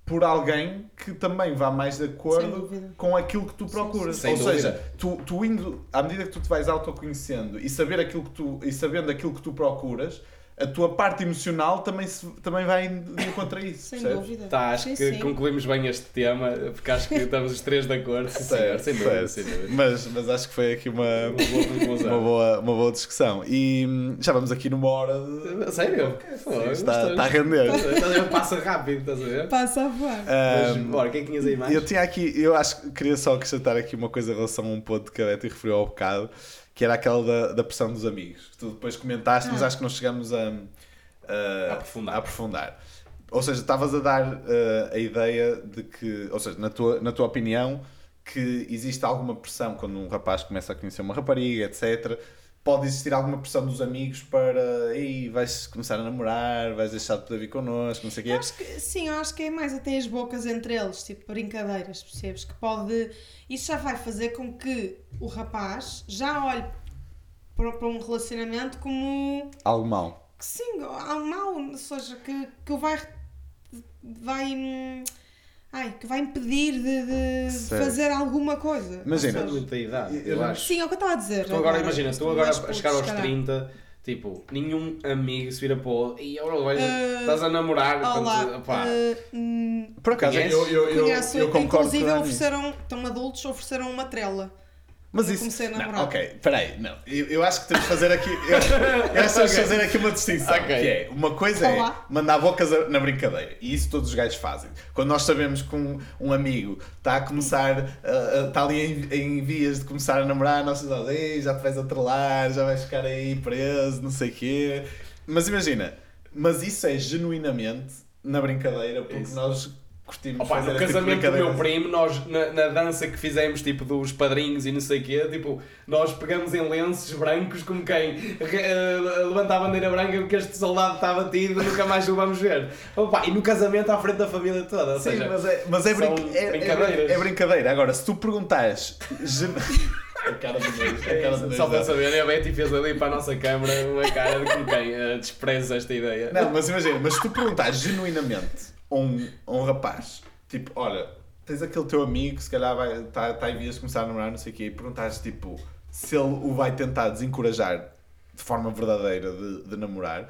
por alguém que também vá mais de acordo com aquilo que tu procuras. sim. Sem Ou seja, dúvida. tu, tu indo, à medida que tu te vais autoconhecendo e saber aquilo que tu e sabendo aquilo que tu procuras, a tua parte emocional também, se, também vai de contra isso. Sem percebes? dúvida. Tá, acho Sim, que sim. concluímos bem este tema, porque acho que estamos os três de acordo. Sim, senhor, sem dúvida, certo. sem dúvida. Mas, mas acho que foi aqui uma, Uma boa uma, boa, uma boa discussão. E hum, já vamos aqui numa hora de. Sério? Sim, está, está a render. Estás a ver? Passa rápido, estás a ver? Passa a voar. Mas, Hum, bora, o que é que tinhas aí mais? Eu tinha aqui, eu acho que queria só acrescentar aqui uma coisa em relação a um ponto que a Betty referiu ao bocado, que era aquela da, da pressão dos amigos. Que tu depois comentaste, mas Ah. acho que não chegamos a, a- A aprofundar. a aprofundar. Ou seja, estavas a dar eh, a ideia de que, ou seja, na tua, na tua opinião, que existe alguma pressão quando um rapaz começa a conhecer uma rapariga, etc. Pode existir alguma pressão dos amigos para, ei, vais começar a namorar, vais deixar de poder vir connosco, não sei o quê. Acho que, sim, eu acho que é mais até as bocas entre eles, tipo brincadeiras, percebes? Que pode. Isso já vai fazer com que o rapaz já olhe para, para um relacionamento como. Algo mau. que sim, um mal, ou seja, que, que o vai. vai. Ai, que vai impedir de, de fazer alguma coisa. Imagina, seja, muito da idade, Eu eu não- acho. Sim, é o que eu estava a dizer. Tu agora imagina, tu agora a chegar aos se calhar. 30, tipo, nenhum amigo se vira para o e vai, Eh, estás a namorar. Olá, quando- hum, Por acaso, eu, eu, eu, conheço, eu concordo inclusive ofereceram, estão adultos, ofereceram uma trela. Mas Eu isso. comecei a não, namorar. ok, peraí, não. Eu, eu acho que temos de fazer aqui. Eu, eu acho que temos de fazer aqui uma distinção. Ok. Que é, uma coisa Olá. é mandar bocas na brincadeira. E isso todos os gajos fazem. Quando nós sabemos que um, um amigo está a começar, ah, está ali em, em vias de começar a namorar, nós dizemos, ei, já te vais atrelar, já vais ficar aí preso, não sei o quê. Mas imagina, mas isso é genuinamente na brincadeira, porque Isso. nós curtimos Opa, fazer no tipo de casamento do meu primo, nós, na, na dança que fizemos, tipo, dos padrinhos e não sei o quê, tipo, nós pegamos em lenços brancos como quem eh, levanta a bandeira branca porque este soldado está batido nunca mais o vamos ver. Opa, e no casamento à frente da família toda, Sim, seja, mas é, mas é, brinca- é- é- é brincadeira. Agora, se tu perguntares. a cara do dois, a cara do dois, só para saber, a Betty fez ali para a nossa câmara uma cara de como quem eh, despreza esta ideia. Não, mas imagina, mas se tu perguntares genuinamente a um, a um rapaz, tipo, olha, tens aquele teu amigo que se calhar vai, está tá em vias de começar a namorar, não sei o quê, e perguntares, tipo, se ele o vai tentar desencorajar de forma verdadeira de, de namorar,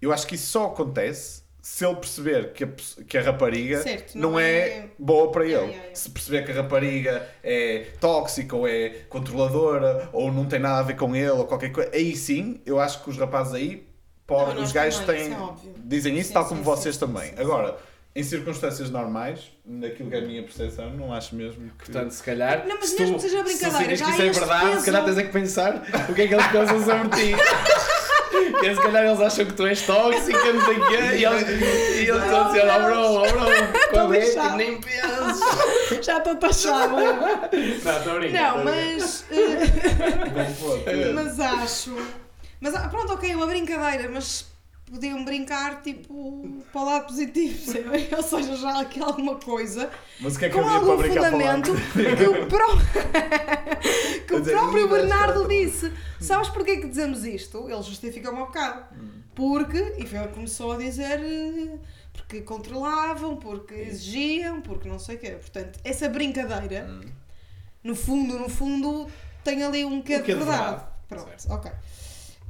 eu acho que isso só acontece se ele perceber que a, que a rapariga Certo, não, não é, é- boa para ele. Yeah, yeah, yeah. Se perceber que a rapariga é tóxica ou é controladora ou não tem nada a ver com ele ou qualquer coisa, aí sim, eu acho que os rapazes aí podem, Não, os gajos também, têm, isso é dizem isso Sim, tal como sim, vocês sim, também. Agora, em circunstâncias normais, naquilo que é a minha percepção, não acho mesmo que. Portanto, se calhar. Não, mas se mesmo tu, que seja se brincadeira, decides já que isso é verdade, peso- se calhar tens é que pensar o que é que eles pensam sobre ti. Que se calhar eles acham que tu és tóxica, não sei o quê, e eles, e eles estão a dizer, oh bro, oh bro, qual é? Tipo, nem penses. Já estou taxado. não, Não, estou a brincar. estou a brincar. mas. eh, mas acho. Mas ah, pronto, ok, uma brincadeira, mas podiam brincar tipo para o lado positivo, percebem? Ou seja, já há aqui alguma coisa Mas o que é que com havia para algum para fundamento que o, pró- que o próprio vai Bernardo disse. Sabes porquê que dizemos isto? Ele justifica-me um bocado. Porque, e foi ele começou a dizer, eh, porque controlavam, porque exigiam, porque não sei o quê. Portanto, essa brincadeira, Hum. no fundo, no fundo, tem ali um quê Um de verdade. verdade. Pronto, Certo. ok.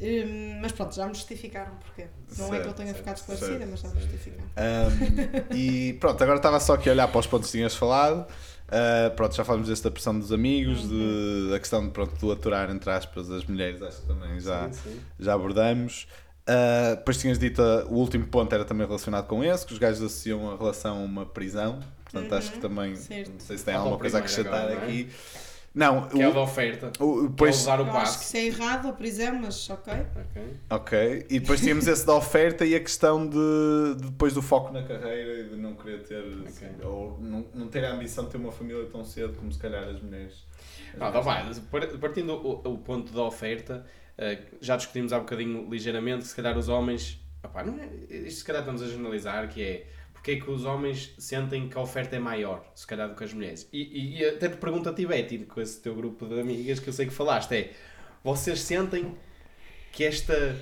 Hum, mas pronto, já me justificaram porquê. Não é que eu Certo, tenha certo, ficado esclarecida, certo, mas já me justificaram. Um, e pronto, agora estava só aqui a olhar para os pontos que tinhas falado. Uh, pronto, já falamos desta pressão dos amigos, de, da questão de pronto, do aturar, entre aspas, as mulheres, acho que também já, Sim, sim. já abordamos. Uh, depois tinhas dito, uh, o último ponto era também relacionado com esse, que os gajos associam a relação a uma prisão. Portanto, acho que também, certo. não sei se tem alguma coisa a acrescentar agora, não é? Não, Que é o da o, oferta. o, depois, usar o Eu acho que isso é errado, a prisão, mas ok. Ok. E depois tínhamos esse da oferta e a questão de, de depois do foco na carreira e de não querer ter, assim, ou não, não ter a ambição de ter uma família tão cedo como se calhar as mulheres. as Não, então mulheres par- partindo o, o ponto da oferta, eh, já discutimos há bocadinho ligeiramente que se calhar os homens. opá, não é, isto se calhar estamos a generalizar, que é porque é que os homens sentem que a oferta é maior, se calhar, do que as mulheres. E, e, e até te pergunto a ti, Betty, com esse teu grupo de amigas que eu sei que falaste, é vocês sentem que esta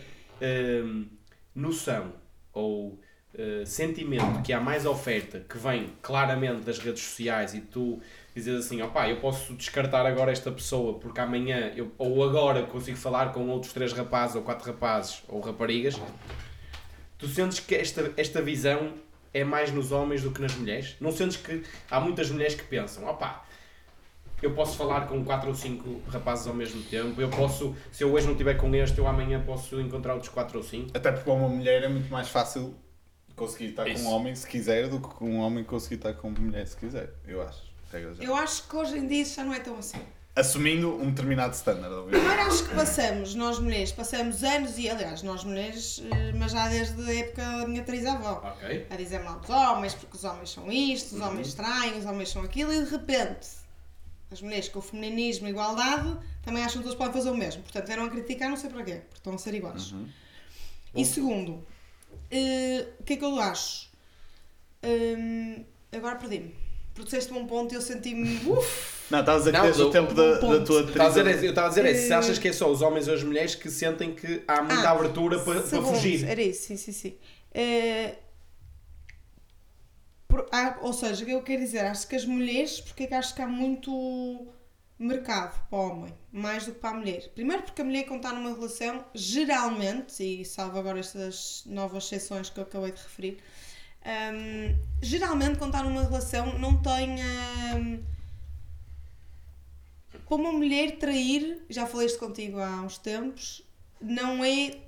hum, noção ou eh, sentimento que há mais oferta que vem claramente das redes sociais e tu dizes assim, opá, eu posso descartar agora esta pessoa porque amanhã eu, ou agora consigo falar com outros três rapazes ou quatro rapazes ou raparigas, tu sentes que esta, esta visão é mais nos homens do que nas mulheres? Não sentes que há muitas mulheres que pensam, opá, eu posso falar com quatro ou cinco rapazes ao mesmo tempo, eu posso, se eu hoje não estiver com este, eu amanhã posso encontrar outros quatro ou cinco. Até porque para uma mulher é muito mais fácil conseguir estar com Isso. um homem se quiser do que com um homem conseguir estar com uma mulher se quiser, eu acho. Eu acho que hoje em dia isso já não é tão assim. Assumindo um determinado standard, obviamente. Primeiro acho que passamos, nós mulheres, passamos anos e aliás, nós mulheres, eh, mas já desde a época da minha trisavó, Ok. a dizer mal dos homens, porque os homens são isto, os Uhum. homens traem, os homens são aquilo, e de repente as mulheres com o feminismo e igualdade também acham que todos podem fazer o mesmo. Portanto, vieram a criticar, não sei para quê, porque estão a ser iguais. Uhum. E segundo, eh, o que é que eu acho? Hum, agora perdi-me. Porque disseste-me um ponto e eu senti-me. Uf! Não, estás a dizer desde o tempo da, da tua Estava a dizer, trisão- eu estava a dizer é, se Eh, achas que é só os homens ou as mulheres que sentem que há muita Ah, abertura para, para fugir. Era isso, sim, sim, sim. Eh, por- há- ou seja, o que eu quero dizer, acho que as mulheres, porque é que acho que há muito mercado para o homem, mais do que para a mulher? Primeiro porque a mulher quando está numa relação, geralmente, e salvo agora estas novas exceções que eu acabei de referir, hum, geralmente quando está numa relação não tem... hum, para uma mulher trair, já falei isto contigo há uns tempos, não é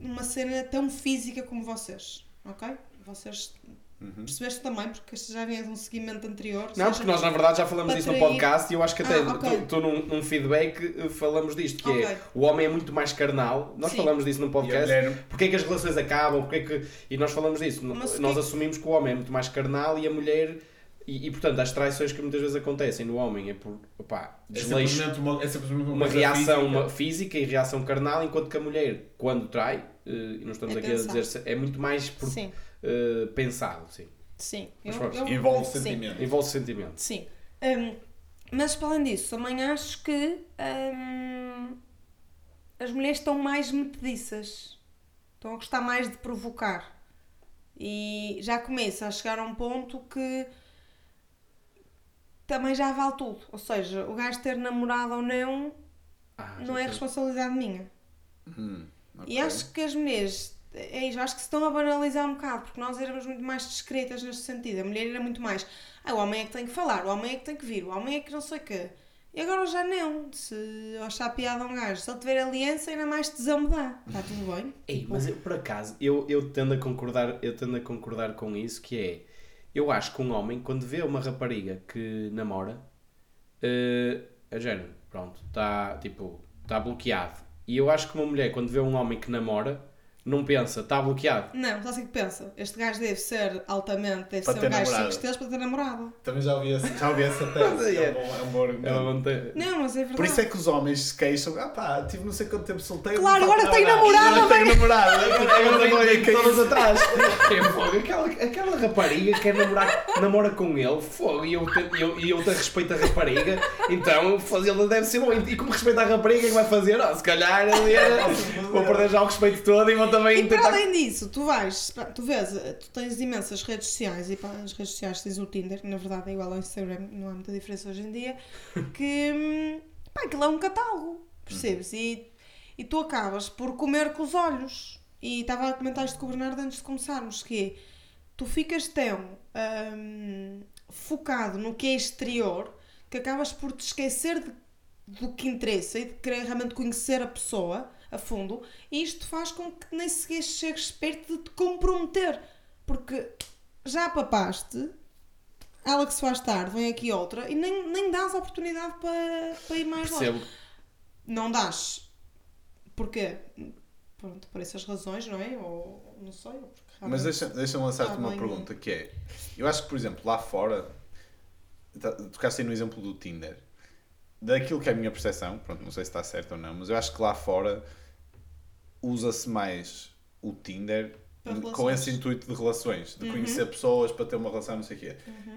uma cena tão física como vocês, ok? Vocês Uhum. percebeste também, porque este já vinha de um seguimento anterior. Não, porque nós na verdade já falamos disso no podcast e eu acho que até Ah, ok. tu, tu num, num feedback eh, falamos disto, que é Ok. o homem é muito mais carnal. Nós Sim. falamos disso no E a podcast. mulher- Porque é que as relações acabam? Porque é que... E nós falamos disso. Mas nós que- assumimos que o homem é muito mais carnal e a mulher. E, e, portanto, as traições que muitas vezes acontecem no homem é por opá, É desleixo, simplesmente uma, é uma, uma reação física. uma física e reação carnal, enquanto que a mulher, quando trai, eh, e não estamos É aqui a dizer, é muito mais por- Sim, eh, pensado, sim. sim. Mas Eu- eu- Envolve sim. sentimento. Envolve sentimento. Sim. Hum, mas para além disso, também acho que hum, as mulheres estão mais metediças. Estão a gostar mais de provocar. E já começa a chegar a um ponto que também já vale tudo. Ou seja, o gajo ter namorado ou não Ah, não é sei. responsabilidade minha. Hum, E ok. acho que as mulheres é isso, acho que se estão a banalizar um bocado, porque nós éramos muito mais discretas neste sentido. A mulher era muito mais, ah, o homem é que tem que falar, o homem é que tem que vir, o homem é que não sei o quê. E agora já não. Se achar piada a um gajo, se ele tiver aliança, ainda mais tesão me dá. Está tudo bem? Ei, mas eu, por acaso, eu, eu, tendo a concordar, eu tendo a concordar com isso, que é, eu acho que um homem, quando vê uma rapariga que namora, uh, é género, pronto, está, tipo, está bloqueado. E eu acho que uma mulher, quando vê um homem que namora, não pensa, está bloqueado. Não, só assim que pensa. Este gajo deve ser altamente, deve Para ser ter um gajo 5 namorado. estrelas para ter namorado. Também já ouvi essa, já ouvi essa tese. é um bom, é um bom não mas é verdade. Por isso é que os homens se queixam, ah pá, tive não sei quanto tempo solteiro. Claro, agora tenho nada. namorada, Agora tenho namorada. Agora tenho que todas atrás. É aquela, aquela rapariga quer namorar, namora com ele, fogo, e eu, te- eu, e eu te respeito a rapariga, então fazê-la deve ser bom. E como respeita a rapariga, o que é que vai fazer? Oh, se calhar ali é- vou perder já o respeito todo e vou também E para tentar. além disso, tu vais, tu vês, eh, tu tens imensas redes sociais e para as redes sociais tens o Tinder, que na verdade é igual ao Instagram, não há muita diferença hoje em dia, que hum, pá, aquilo é um catálogo, percebes? E, e tu acabas por comer com os olhos. E estava a comentar isto com o Bernardo antes de começarmos, que é, tu ficas tão hum, focado no que é exterior que acabas por te esquecer de- do que interessa e de querer realmente conhecer a pessoa a fundo e isto faz com que nem sequer chegues perto de te comprometer porque já papaste ela que se faz tarde, vem aqui outra e nem, nem dás a oportunidade para, para ir mais longe Percebo. não dás porque pronto, por essas razões, não é? Ou não sei, Mas realmente- deixa- deixa-me lançar-te uma bem. pergunta que é, eu acho que, por exemplo, lá fora, tá- tocaste aí no exemplo do Tinder, daquilo que é a minha percepção, pronto, não sei se está certo ou não, mas eu acho que lá fora usa-se mais o Tinder com. Uhum. esse intuito de relações, de conhecer pessoas para ter uma relação, não sei o quê.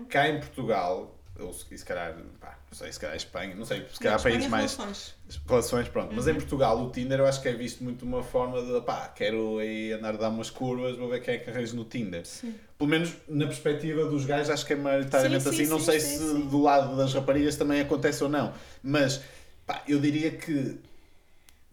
Cá em Portugal, ou se, se calhar, pá, não sei, se calhar Espanha, não sei, se calhar Não, países mais relações. relações, pronto. Mas Uhum. em Portugal o Tinder eu acho que é visto muito uma forma de pá, quero aí andar a dar umas curvas, vou ver quem é que arranjo no Tinder. Sim. Pelo menos na perspectiva dos gajos, acho que é maioritariamente Sim, sim, assim. Não sei se do lado das raparigas também acontece ou não. Mas pá, eu diria que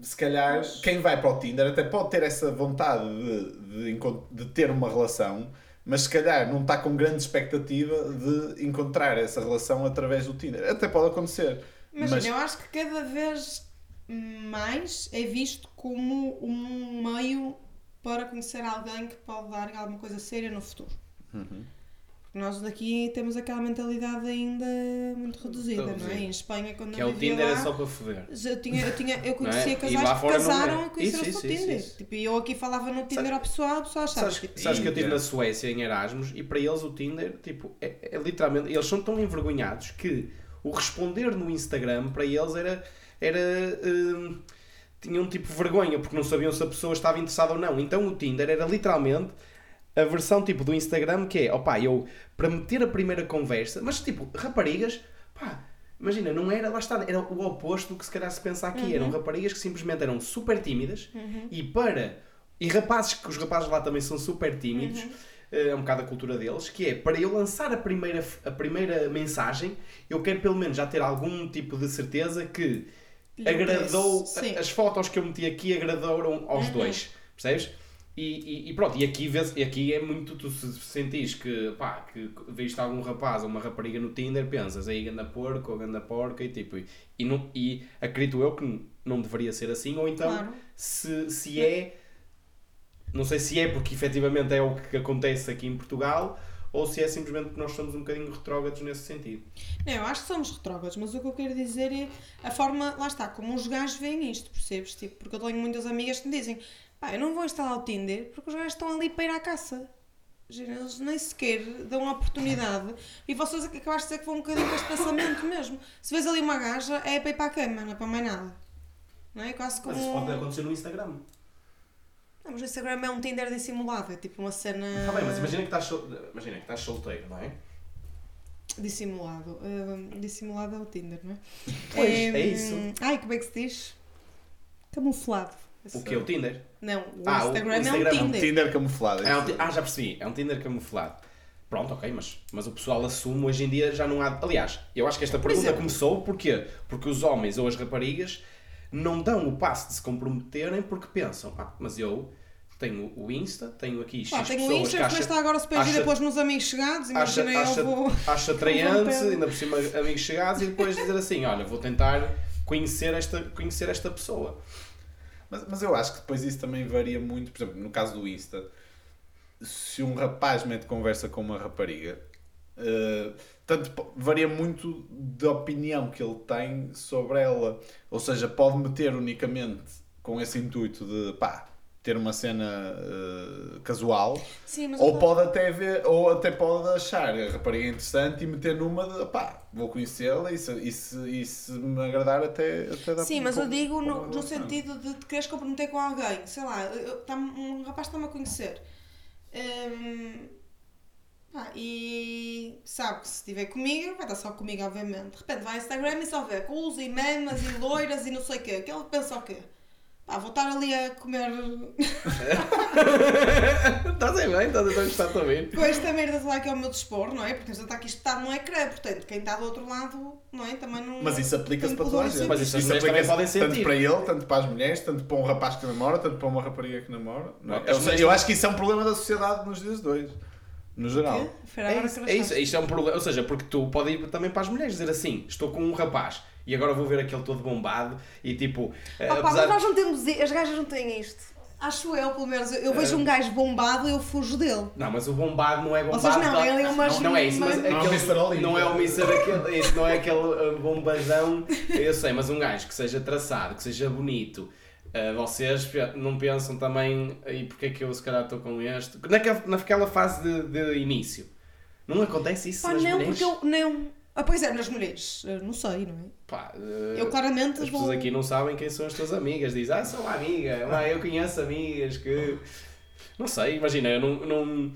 se calhar quem vai para o Tinder até pode ter essa vontade de, de, de ter uma relação, mas se calhar não está com grande expectativa de encontrar essa relação através do Tinder. Até pode acontecer. Mas, Mas- eu acho que cada vez mais é visto como um meio para conhecer alguém que pode dar alguma coisa séria no futuro. Uhum. Porque nós daqui temos aquela mentalidade ainda muito reduzida, não é? Em Espanha, quando Que é eu o vivia Tinder é lá, só para foder. eu, tinha, eu, tinha, eu conhecia Não é? Casais que casaram é. e conheceram-se no Tinder. isso, isso. Tipo, e eu aqui falava no Tinder ao pessoal, o pessoal achava Sabes, tipo, sabes que eu estive na é. Suécia em Erasmus e para eles o Tinder, tipo, é, é literalmente, eles são tão envergonhados que o responder no Instagram para eles era, era hum, tinham tipo vergonha porque não sabiam se a pessoa estava interessada ou não. Então o Tinder era literalmente a versão tipo do Instagram que é, opá, eu para meter a primeira conversa, mas tipo, raparigas, pá, imagina, não era, lá está, era o oposto do que se calhar se pensa aqui. Eram raparigas que simplesmente eram super tímidas e para. E rapazes, que os rapazes lá também são super tímidos, eh, é um bocado a cultura deles, que é para eu lançar a primeira, a primeira mensagem, eu quero pelo menos já ter algum tipo de certeza que Lhe agradou, as fotos que eu meti aqui agradaram aos Uhum. dois, percebes? E, e, e pronto, e aqui, vês, e aqui é muito, tu se sentis que, pá, que viste algum rapaz ou uma rapariga no Tinder, pensas, aí ganda porco ou ganda porca e tipo, e, não, e acredito eu que não deveria ser assim, ou então Claro. se, se é, não sei se é porque efetivamente é o que acontece aqui em Portugal, ou se é simplesmente porque nós somos um bocadinho retrógrados nesse sentido. Não, eu acho que somos retrógrados, mas o que eu quero dizer é a forma, lá está, como os gajos veem isto, percebes? Tipo, porque eu tenho muitas amigas que me dizem, pá, eu não vou instalar o Tinder porque os gajos estão ali para ir à caça. Eles nem sequer dão a oportunidade e vocês acabaste de dizer que vão um bocadinho com este pensamento mesmo. Se vês ali uma gaja, é para ir para a cama, não é para mais nada. Não é? Quase como. Mas isso pode acontecer no Instagram. Não, mas o Instagram é um Tinder dissimulado, é tipo uma cena. Está bem, mas imagina que estás, sol... imagina que estás solteiro, não é? Dissimulado. Hum, dissimulado é o Tinder, não é? Pois, Hum, é isso. Ai, como é que se diz? Camuflado. O que é o Tinder? Não, o Ah, o- Instagram, o Instagram é é um um Tinder. Tinder camuflado. É um ti- Ah, já percebi, é um Tinder camuflado. Pronto, ok, mas, mas o pessoal assume hoje em dia já não há. Aliás, eu acho que esta pergunta exemplo. começou porquê? Porque os homens ou as raparigas não dão o passo de se comprometerem porque pensam, ah, mas eu tenho o Insta, tenho aqui X Pá, tenho o pessoas Insta, que mas está agora super acha- gira depois nos amigos chegados. Imagina acha, eu vou. acha atraente, vou ver. ainda por cima amigos chegados, e depois dizer assim, olha, vou tentar conhecer esta, conhecer esta pessoa. Mas, mas eu acho que depois isso também varia muito. Por exemplo, no caso do Insta, se um rapaz mete conversa com uma rapariga, eh, tanto varia muito da opinião que ele tem sobre ela. Ou seja, pode meter unicamente com esse intuito de pá, ter uma cena eh, casual, Sim, ou pode até ver, ou até pode achar a rapariga interessante e meter numa de pá, vou conhecê-la e se, e, e se me agradar até, até dá Sim, mas eu digo no, no sentido de te queres comprometer com alguém. Sei lá, eu- tá- um rapaz está-me a conhecer. Hum, pá, e sabe que se estiver comigo, vai estar só comigo, obviamente. De repente vai ao Instagram e só vê culos e memas e loiras e não sei o quê. Que ele pensa o quê? Pá, vou estar ali a comer Estás aí bem, estás a gostar também. com esta merda lá que é o meu dispor, não é? Porque está aqui espetado no ecrã. Portanto, quem está do outro lado, não é? Também não. Mas isso aplica-se para toda a gente. Mas isso também aplica-se podem Tanto sentir. para ele, tanto para as mulheres, tanto para um rapaz que namora, tanto para uma rapariga que namora. Não é? Eu, eu acho que isso é um problema da sociedade nos dias de hoje. No geral. É agora isso, é isso, isto é um problema. Ou seja, porque tu pode ir também para as mulheres dizer assim: estou com um rapaz e agora vou ver aquele todo bombado e tipo. eh, Opa, apesar mas nós não temos. As gajas não têm isto. Acho eu, pelo menos. Eu, vejo um gajo bombado e eu fujo dele. Não, mas o bombado não é bombado. Vocês não, tá- ele é umas- não, não é isso, mas Não é o aquele, não é o Mr. aquele, isso não é aquele uh, bombadão. Eu sei, mas um gajo que seja traçado, que seja bonito. vocês não pensam também e porque é que eu se calhar estou com este? Naquela, naquela fase de, de início. Não acontece isso Pá, nas não, mulheres? porque eu. Não. Ah, pois é, nas mulheres. Eu Não sei, não é? Pá, uh, Eu claramente As vou. pessoas aqui não sabem quem são as tuas amigas. Dizem, ah, sou uma amiga. Ah, eu conheço amigas que. Não sei, imagina, eu não. não...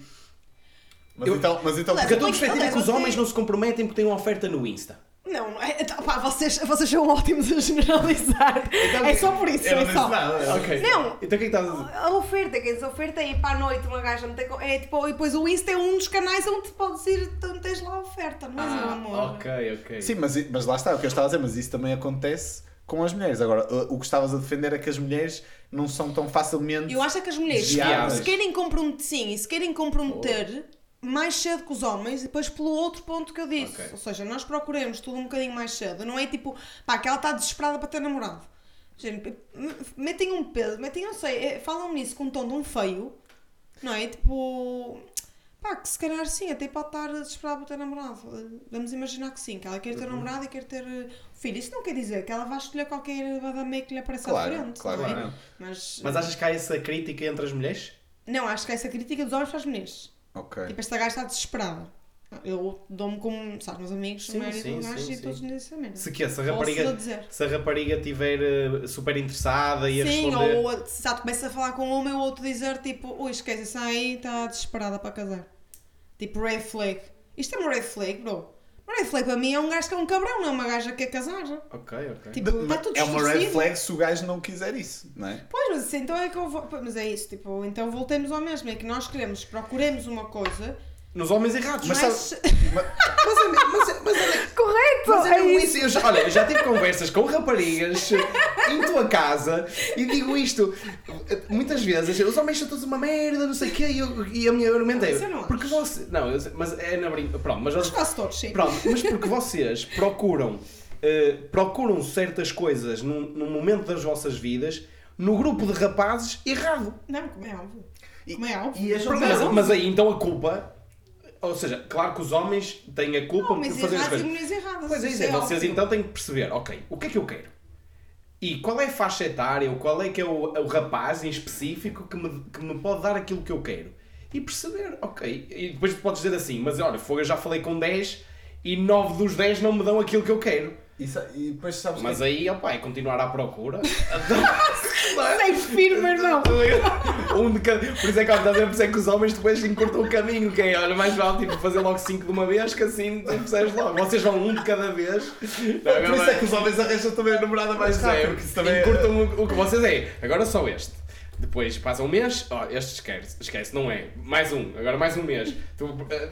Mas, Eu- então, mas então. Porque a tua perspectiva é que os homens não se comprometem porque têm uma oferta no Insta. Não, não é. Então, pá, vocês, vocês são ótimos a generalizar. Então, é só por isso, eu não é disse só. nada. Ok. Não. Então o que é que estás a dizer? A oferta, quem diz oferta é ir para a noite uma gaja meter com- é tipo, e depois o Insta é um dos canais onde podes ir, onde tens lá a oferta, não é, meu amor? Ah, ok, ok. Sim, mas, mas lá está, o que eu estava a dizer, mas isso também acontece com as mulheres. Agora, o o que estavas a defender é que as mulheres não são tão facilmente. Eu acho é que as mulheres Desviadas. se querem comprometer, sim, e se querem comprometer mais cedo que os homens, e depois pelo outro ponto que eu disse. Ok. Ou seja, nós procuremos tudo um bocadinho mais cedo. Não é tipo, pá, que ela está desesperada para ter namorado. Gente, metem um peso, metem, não sei, é, falam nisso com um tom de um feio, não é? Tipo, pá, que se calhar sim, até pode estar desesperada para ter namorado. Vamos imaginar que sim, que ela quer Uhum. ter namorado e quer ter eh, filho. Isso não quer dizer que ela vai escolher qualquer badamei que lhe apareça à Claro, frente, claro não é? não. Mas, Mas achas que há essa crítica entre as mulheres? não, acho que é essa crítica dos homens para as mulheres. Ok. Tipo, esta gaja está desesperada. Eu dou-me como, sabes, meus amigos, Sim, maioria sim, dos gajos sim, e sim. todos dizem essa merda. Se que se a rapariga, se a rapariga estiver uh, super interessada e a Sim, responder. ou a- se já começa a falar com um e o outro dizer tipo, ui, esquece, isso aí está desesperada para casar. Tipo, red flag. Isto é uma red flag, bro. Red flag para mim é um gajo que é um cabrão, não é uma gaja que quer casar. Ok, ok. Tipo, está tudo é uma red distorcido. flag se o gajo não quiser isso, não é? Pois, mas então é que eu vou. Mas é isso, tipo, então voltemos ao mesmo. É que nós queremos, procuremos uma coisa. Nos homens errados. Mas Mas, sabe- Mas, é mas, é- mas olha, correto! Mas é é mesmo isso. isso. Eu já, olha, eu já tive conversas com raparigas em tua casa e digo isto. Muitas vezes os homens são todos uma merda, não sei o quê, e, eu, e a minha argumento é. Não Porque você. Não, eu mas é na brinca. Pronto, mas, eles- quase todos, sim. pronto, mas porque vocês procuram. eh, procuram certas coisas num, num momento das vossas vidas no grupo de rapazes errado. Não, como é óbvio. Como é óbvio. E as Mas, mas aí então a culpa. Ou seja, claro que os homens têm a culpa por Homens fazer as coisas. erradas. Pois é, isso é, vocês óbvio. então têm que perceber, ok, o que é que eu quero? E qual é a faixa etária, ou qual é que é o, o rapaz em específico que me, que me pode dar aquilo que eu quero? E perceber, ok. E depois tu podes dizer assim, mas olha, fogo, eu já falei com 10 e 9 dos 10 não me dão aquilo que eu quero. Isso- e depois sabes Mas que- aí, opa, é continuar à procura. Sei firme, irmão. um de cada... Por isso é que, por isso é que os homens depois encurtam o caminho, que é, olha, mais vale tipo, fazer logo 5 de uma vez, que assim percebes logo. Vocês vão um de cada vez. Não, Por isso é que os homens arranjam também a namorada mais é, rápido. porque isso também é- encurtam o, o que vocês é. Agora só este. Depois passa um mês, ó, este esquece, esquece, não é. Mais um, agora mais um mês. Tu, eh,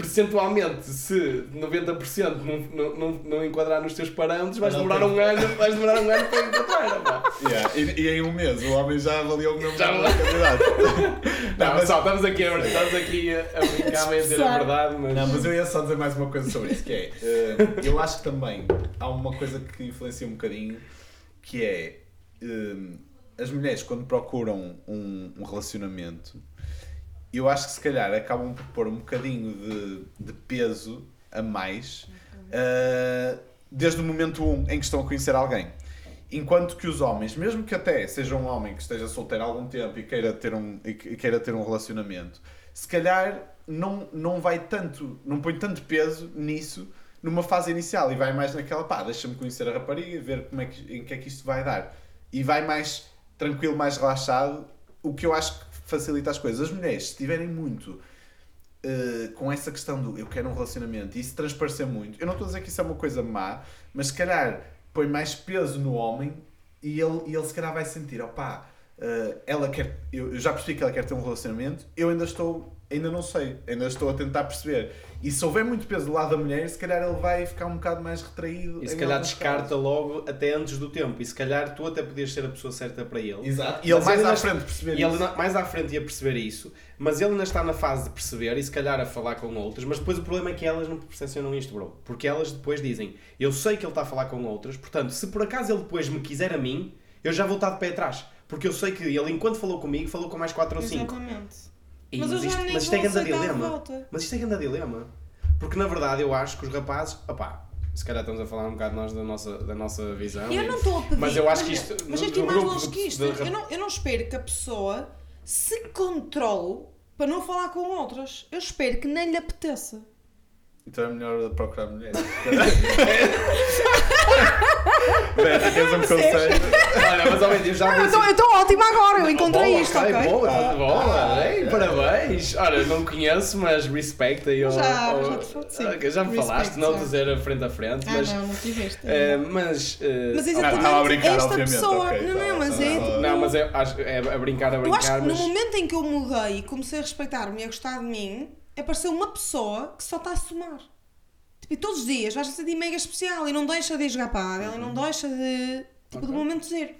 percentualmente, se 90% não, não, não, não enquadrar nos teus parâmetros, vais demorar um ano, vais demorar um ano para encontrar. pá. Yeah, E, e em um mês o homem já avaliou o meu Já candidato. Não, mas só, estamos aqui, a, estamos aqui a, a brincar, a dizer a verdade, mas. Não, mas eu ia só dizer mais uma coisa sobre isso, que é, eh, eu acho que também há uma coisa que influencia um bocadinho, que é, eh, as mulheres quando procuram um, um relacionamento, eu acho que se calhar acabam por pôr um bocadinho de, de peso a mais, eh, desde o momento 1 em que estão a conhecer alguém. Enquanto que os homens, mesmo que até seja um homem que esteja solteiro há algum tempo e queira ter um, e queira ter um relacionamento, se calhar não, não vai tanto, não põe tanto peso nisso numa fase inicial e vai mais naquela, pá, deixa-me conhecer a rapariga e ver como é que, em que é que isto vai dar. E vai mais tranquilo, mais relaxado, o que eu acho que facilita as coisas. As mulheres, se estiverem muito eh, com essa questão do eu quero um relacionamento e se transparecer muito, eu não estou a dizer que isso é uma coisa má, mas se calhar põe mais peso no homem e ele, e ele se calhar vai sentir, opá, eh, ela quer, eu, eu já percebi que ela quer ter um relacionamento, eu ainda estou, ainda não sei, ainda estou a tentar perceber. E se houver muito peso do lado da mulher, se calhar ele vai ficar um bocado mais retraído. E se calhar descarta casos. logo até antes do tempo. E se calhar tu até podias ser a pessoa certa para ele. Exato. E ele mais ele à frente perceber E ele isso. na- mais à frente ia perceber isso, mas ele ainda está na fase de perceber e se calhar a falar com outras, mas depois o problema é que elas não percepcionam isto, bro. Porque elas depois dizem, eu sei que ele está a falar com outras, portanto, se por acaso ele depois me quiser a mim, eu já vou estar de pé atrás. Porque eu sei que ele, enquanto falou comigo, falou com mais 4 ou 5. Exatamente. E, Mas já isto, mas isto é grande dilema. volta. Mas isto é grande dilema. Porque na verdade eu acho que os rapazes, opá, se calhar estamos a falar um bocado nós da nossa, da nossa visão. Eu e- não estou a pedir. Mas eu acho que isto- Mas no mais longe que isto. de- Eu, não, eu não espero que a pessoa se controle para não falar com outras. Eu espero que nem lhe apeteça. Então é melhor procurar mulheres. Beto, tens um conselho? Olha, mas ao menos eu já Eu disse- estou ótima agora, eu encontrei boa, isto, ok, ok? Boa, Ah, boa, ah, ei, ah. parabéns. Olha, não conheço, mas respect aí ao- Já- ao- já te falo, sim. Ok, já me Respect, falaste, não dizer a frente a frente, Ah, mas. não, não tiveste. eh, mas, eh, Mas ah, exatamente, estava a brincar, esta obviamente, pessoa. ok, não, não, mas é. estava- tipo, Não, mas é, é a brincar, a Eu acho brincar, que mas. no momento em que eu mudei e comecei a respeitar-me e a gostar de mim, apareceu uma pessoa que só está a somar. E todos os dias vais a sentir mega especial e não deixa de jogar pádel e não deixa de. Tipo, do Ok. momento zero.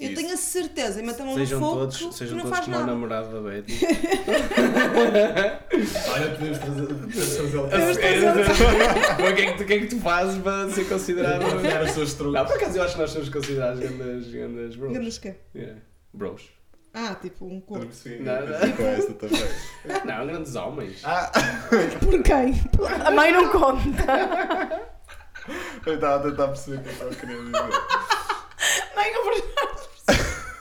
Eu Isso. tenho a certeza, e meto a mão Sejam no fogo todos, que sejam não todos faz como o nada. namorado da Betty. Olha, podemos trazer- de para o, que é que tu, o que é que tu fazes para ser considerado. enfiar os seus truques. Não, por acaso eu acho que nós somos considerados grandes, grandes bros. Grandes quê? Yeah. Bros. Ah, tipo um corpo. percebi, Não, não. com também. Não, grandes homens. Ah, Por quem? A mãe não conta. eu estava a tentar perceber o que eu estava querendo dizer. Mãe não verdade.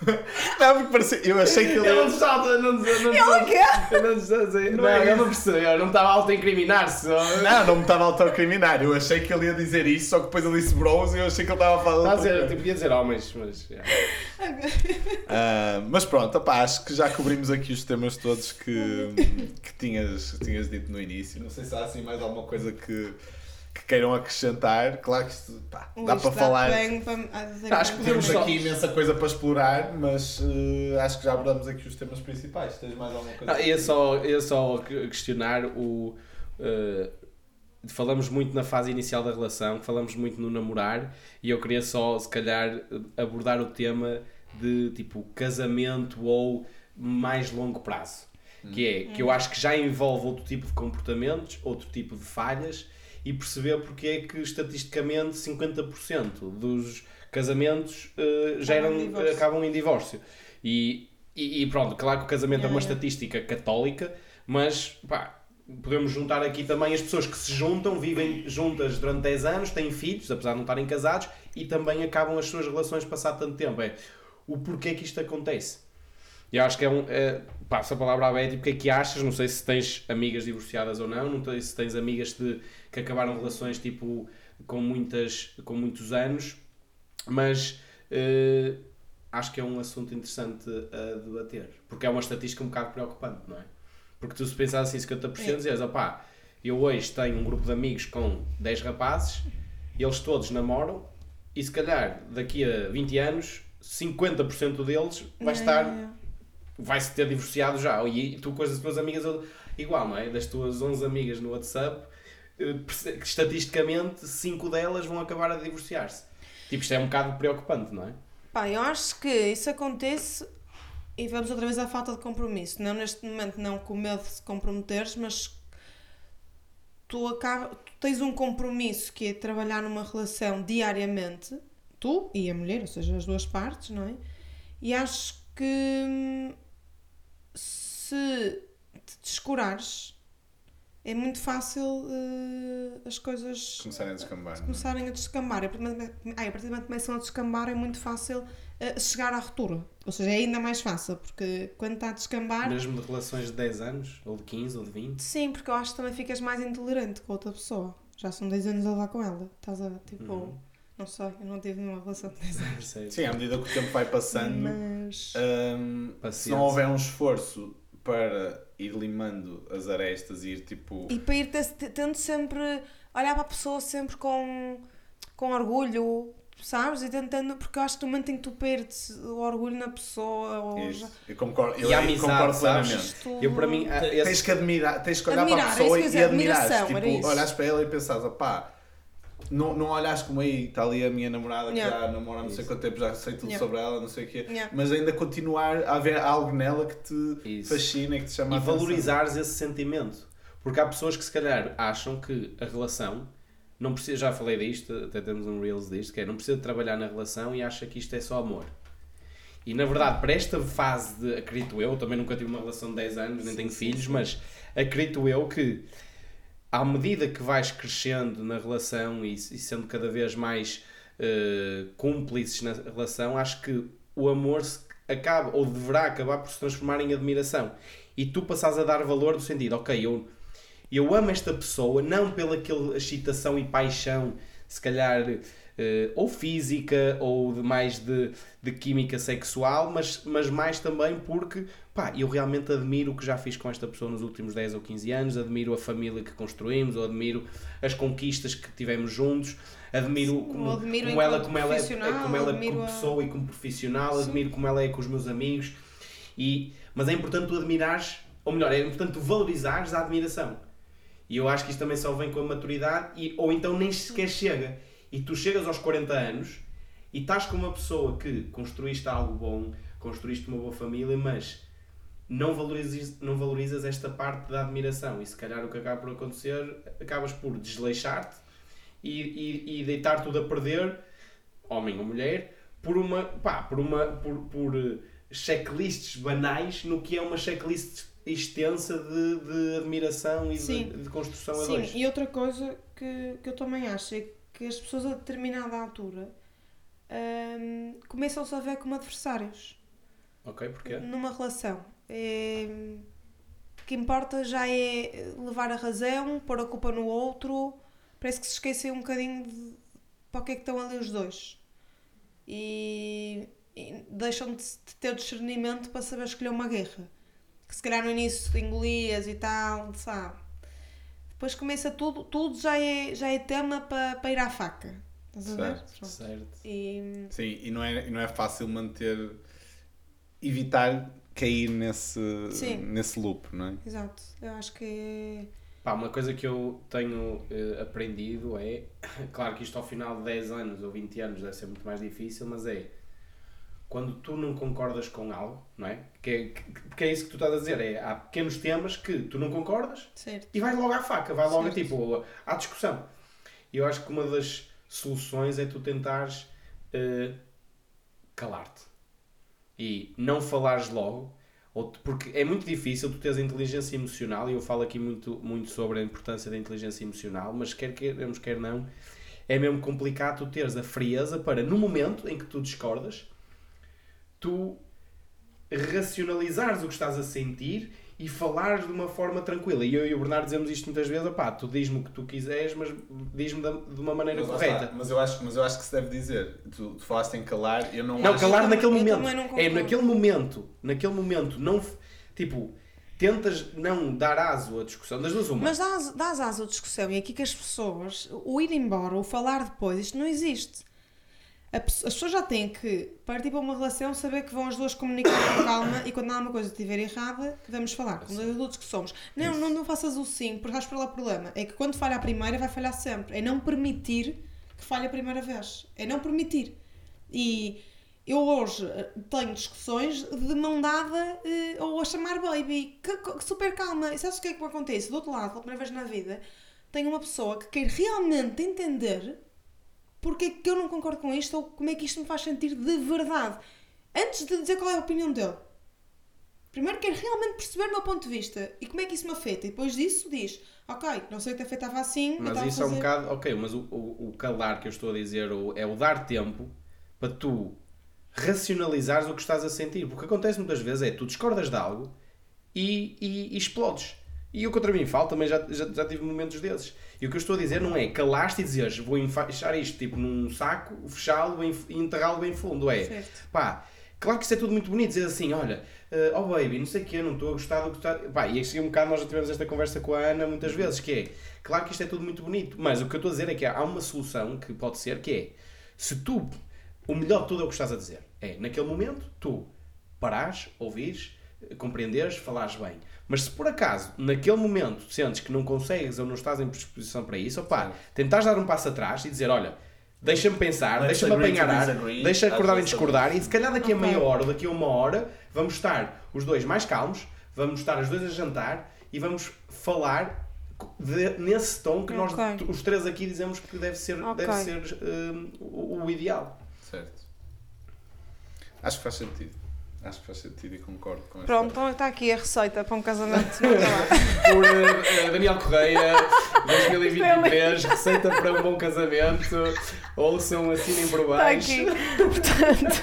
Não, porque parecia. Eu achei que ele. Eu não estava eu não, não, quer. eu não a dizer. Não, Não é eu não percebi, eu não estava a auto-incriminar-se. Não, não me estava a autocriminar. Eu achei que ele ia dizer isso, só que depois ele disse bros e eu achei que ele estava a falar. A outra dizer, coisa. tipo, podia dizer homens, mas. yeah. Ah, mas pronto, opá, acho que já cobrimos aqui os temas todos que, que tinhas, que tinhas dito no início. Não sei se há assim mais alguma coisa que queiram acrescentar. Claro que isto pá, dá Isto para falar. bem dizer Acho que. Temos Só- aqui imensa coisa para explorar, mas eh, acho que já abordamos aqui os temas principais. Tens mais alguma coisa? Ah, ia, só, ia só que- questionar o. eh, falamos muito na fase inicial da relação, falamos muito no namorar, e eu queria só, se calhar, abordar o tema de tipo casamento ou mais longo prazo. Que é que eu acho que já envolve outro tipo de comportamentos, outro tipo de falhas, e perceber porque é que estatisticamente 50% dos casamentos eh, geram, em acabam em divórcio. E, e, e pronto, claro que o casamento é uma Yeah, yeah. estatística católica, mas pá, podemos juntar aqui também as pessoas que se juntam, vivem juntas durante 10 anos, têm filhos, apesar de não estarem casados, e também acabam as suas relações passado tanto tempo. É o porquê que isto acontece. Eu acho que é um. É, passo a palavra à Betty, porque é que achas? Não sei se tens amigas divorciadas ou não, não sei se tens amigas de, que acabaram relações tipo com, muitas, com muitos anos, mas eh, acho que é um assunto interessante a debater, porque é uma estatística um bocado preocupante, não é? Porque tu se pensares assim 50% É. dizes, opá, eu hoje tenho um grupo de amigos com 10 rapazes, eles todos namoram, e se calhar daqui a 20 anos 50% deles vai estar É. vai-se ter divorciado já. E tu com as tuas amigas, igual, não é? Das tuas 11 amigas no WhatsApp, eh, estatisticamente 5 delas vão acabar a divorciar-se. Tipo, isto é um bocado preocupante, não é? Pá, eu acho que isso acontece e vamos outra vez à falta de compromisso. Não neste momento, não com medo de se comprometeres, mas tu, acaba, tu tens um compromisso que é trabalhar numa relação diariamente, tu e a mulher, ou seja, as duas partes, não é? E acho que hum, se te descurares, é muito fácil eh, as coisas Começarem a descambar. não é? começarem a descambar. A partir do momento- ai, a partir do momento que começam a descambar é muito fácil eh, chegar à ruptura. Ou seja, é ainda mais fácil, porque quando está a descambar. Mesmo de relações de 10 anos, ou de 15, ou de 20. Sim, porque eu acho que também ficas mais intolerante com a outra pessoa. Já são 10 anos a levar com ela. Estás a, tipo, Uhum. não sei, eu não tive nenhuma relação de 10 anos. Sim, à medida que o tempo vai passando, Mas. hum, se não houver um esforço para ir limando as arestas e ir tipo. E para ir te- tendo sempre. olhar para a pessoa sempre com, com orgulho, sabes? E tentando. Porque eu acho que no momento em que tu perdes o orgulho na pessoa, ou Isso. já. Eu concordo, eu E a amizade, concordo plenamente. isto- Eu, para mim, há Tens esse- que admirar, tens que olhar Admirar, para a é pessoa e dizer, admirar. Tipo, olhas para ela e pensas, opá, não, não olhas como aí, está ali a minha namorada que Yeah. já namora há não sei Isso. quanto tempo, já sei tudo Yeah. sobre ela, não sei o quê. Yeah. Mas ainda continuar a haver algo nela que te Isso. fascina e que te chama e a atenção. valorizares esse sentimento. Porque há pessoas que se calhar acham que a relação não precisa, já falei disto, até temos um Reels disto, que é não precisa de trabalhar na relação e acha que isto é só amor. E na verdade, para esta fase de, acredito eu, também nunca tive uma relação de 10 anos, nem tenho filhos, mas acredito eu que à medida que vais crescendo na relação e, e sendo cada vez mais eh, cúmplices na relação, acho que o amor acaba, ou deverá acabar por se transformar em admiração. E tu passas a dar valor no sentido, ok, eu, eu amo esta pessoa, não pela aquela excitação e paixão, se calhar, eh, ou física, ou de mais de, de química sexual, mas, mas mais também porque, pá, eu realmente admiro o que já fiz com esta pessoa nos últimos 10 ou 15 anos, admiro a família que construímos, ou admiro as conquistas que tivemos juntos, admiro como, ou admiro como ela, como ela é, profissional, como ela como a- pessoa e como profissional, Sim. admiro como ela é com os meus amigos. E, mas é importante tu admirares, ou melhor, é importante tu valorizares a admiração. E eu acho que isto também só vem com a maturidade, e, ou então nem sequer chega. E tu chegas aos 40 anos e estás com uma pessoa que construíste algo bom, construíste uma boa família, mas não valorizas, não valorizas esta parte da admiração. E se calhar o que acaba por acontecer, acabas por desleixar-te e, e, e deitar tudo a perder, homem ou mulher, por uma, pá, por uma, por, por eh, checklists banais no que é uma checklist extensa de, de admiração e Sim. de, de construção a Sim, dois. e outra coisa que, que eu também acho é que as pessoas a determinada altura hum, começam-se a ver como adversários Ok, porquê? numa relação. É, o que importa já é levar a razão, pôr a culpa no outro. Parece que se esquecem um bocadinho de para o que é que estão ali os dois. E, e deixam de, de ter discernimento para saber escolher uma guerra. Que se calhar no início engolias e tal, sabe? Depois começa tudo, tudo já é, já é tema para, para ir à faca. Estás a ver? Certo. Certo. E, Sim, e não é, não é fácil manter. evitar cair nesse, Sim. nesse loop, não é? exato. Eu acho que é. Pá, uma coisa que eu tenho eh, aprendido é, claro que isto ao final de 10 anos ou 20 anos deve ser muito mais difícil, mas é quando tu não concordas com algo, não é? Que é, que, porque é isso que tu estás a dizer, é há pequenos temas que tu não concordas Certo. e vais logo à faca, vai logo Certo. tipo à discussão. E eu acho que uma das soluções é tu tentares eh, calar-te e não falares logo, ou porque é muito difícil tu teres a inteligência emocional, e eu falo aqui muito, muito sobre a importância da inteligência emocional, mas quer queremos, quer não, é mesmo complicado tu teres a frieza para, no momento em que tu discordas, tu racionalizares o que estás a sentir e falares de uma forma tranquila. E eu e o Bernardo dizemos isto muitas vezes, pá, tu diz-me o que tu quiseres, mas diz-me de uma maneira Mas, correta. está, mas, eu acho, mas eu acho que se deve dizer. Tu, tu falaste em calar, eu não, Não, acho. calar naquele momento. não É naquele momento, naquele momento, não tipo, tentas não dar aso à discussão das duas uma. Mas dás, dás asa à discussão e aqui que as pessoas, o ir embora, o falar depois, isto não existe. As pessoas já têm que partir para uma relação, saber que vão as duas comunicar com calma e quando há uma coisa que estiver errada, vamos falar. Como dois adultos que somos. Não, não, não faças o sim, porque vais para lá o problema. É que quando falha a primeira, vai falhar sempre. É não permitir que falhe a primeira vez. É não permitir. E eu hoje eh, tenho discussões de mão dada eh, ou a chamar baby, que, que- super calma. E sabes o que é que acontece? Do outro lado, pela primeira vez na vida, tenho uma pessoa que quer realmente entender porque é que eu não concordo com isto ou como é que isto me faz sentir de verdade. Antes de dizer qual é a opinião dele. Primeiro quer realmente perceber o meu ponto de vista e como é que isso me afeta. E depois disso diz, ok, não sei o que te afetava assim, Mas isso é um fazer- bocado. Ok, mas o, o, o calar que eu estou a dizer é o dar tempo para tu racionalizares o que estás a sentir. Porque o que acontece muitas vezes é tu discordas de algo e, e, e explodes. E o contra mim falo também já, já, já tive momentos desses. E o que eu estou a dizer não é calaste e dizeres vou enfaixar isto tipo num saco, fechá-lo e enterrá-lo bem fundo. É Certo. pá, claro que isso é tudo muito bonito. Dizer assim, olha, eh, oh baby, não sei o que, não estou a gostar do que está. Pá, e assim um bocado nós já tivemos esta conversa com a Ana muitas vezes, que é claro que isto é tudo muito bonito, mas o que eu estou a dizer é que há uma solução que pode ser que é se tu, o melhor de tudo é o que estás a dizer, é naquele momento tu parares, ouvires, compreenderes, falares bem. Mas se por acaso, naquele momento, sentes que não consegues ou não estás em predisposição para isso, opá, tentares dar um passo atrás e dizer, olha, deixa-me pensar, deixa-me apanhar ar, deixa acordar e discordar e se calhar daqui a meia hora ou daqui a uma hora vamos estar os dois mais calmos, vamos estar os dois a jantar e vamos falar de- nesse tom que nós os três aqui dizemos que deve ser, Ok. deve ser hum, o, o ideal. Certo. Acho que faz sentido. Acho que faz sentido e concordo com essa- Pronto, então está aqui a receita para um casamento. Por eh, eh, Daniel Correia, 2023, receita para um bom casamento. Ouçam, assinem por Está baixo. aqui. Portanto,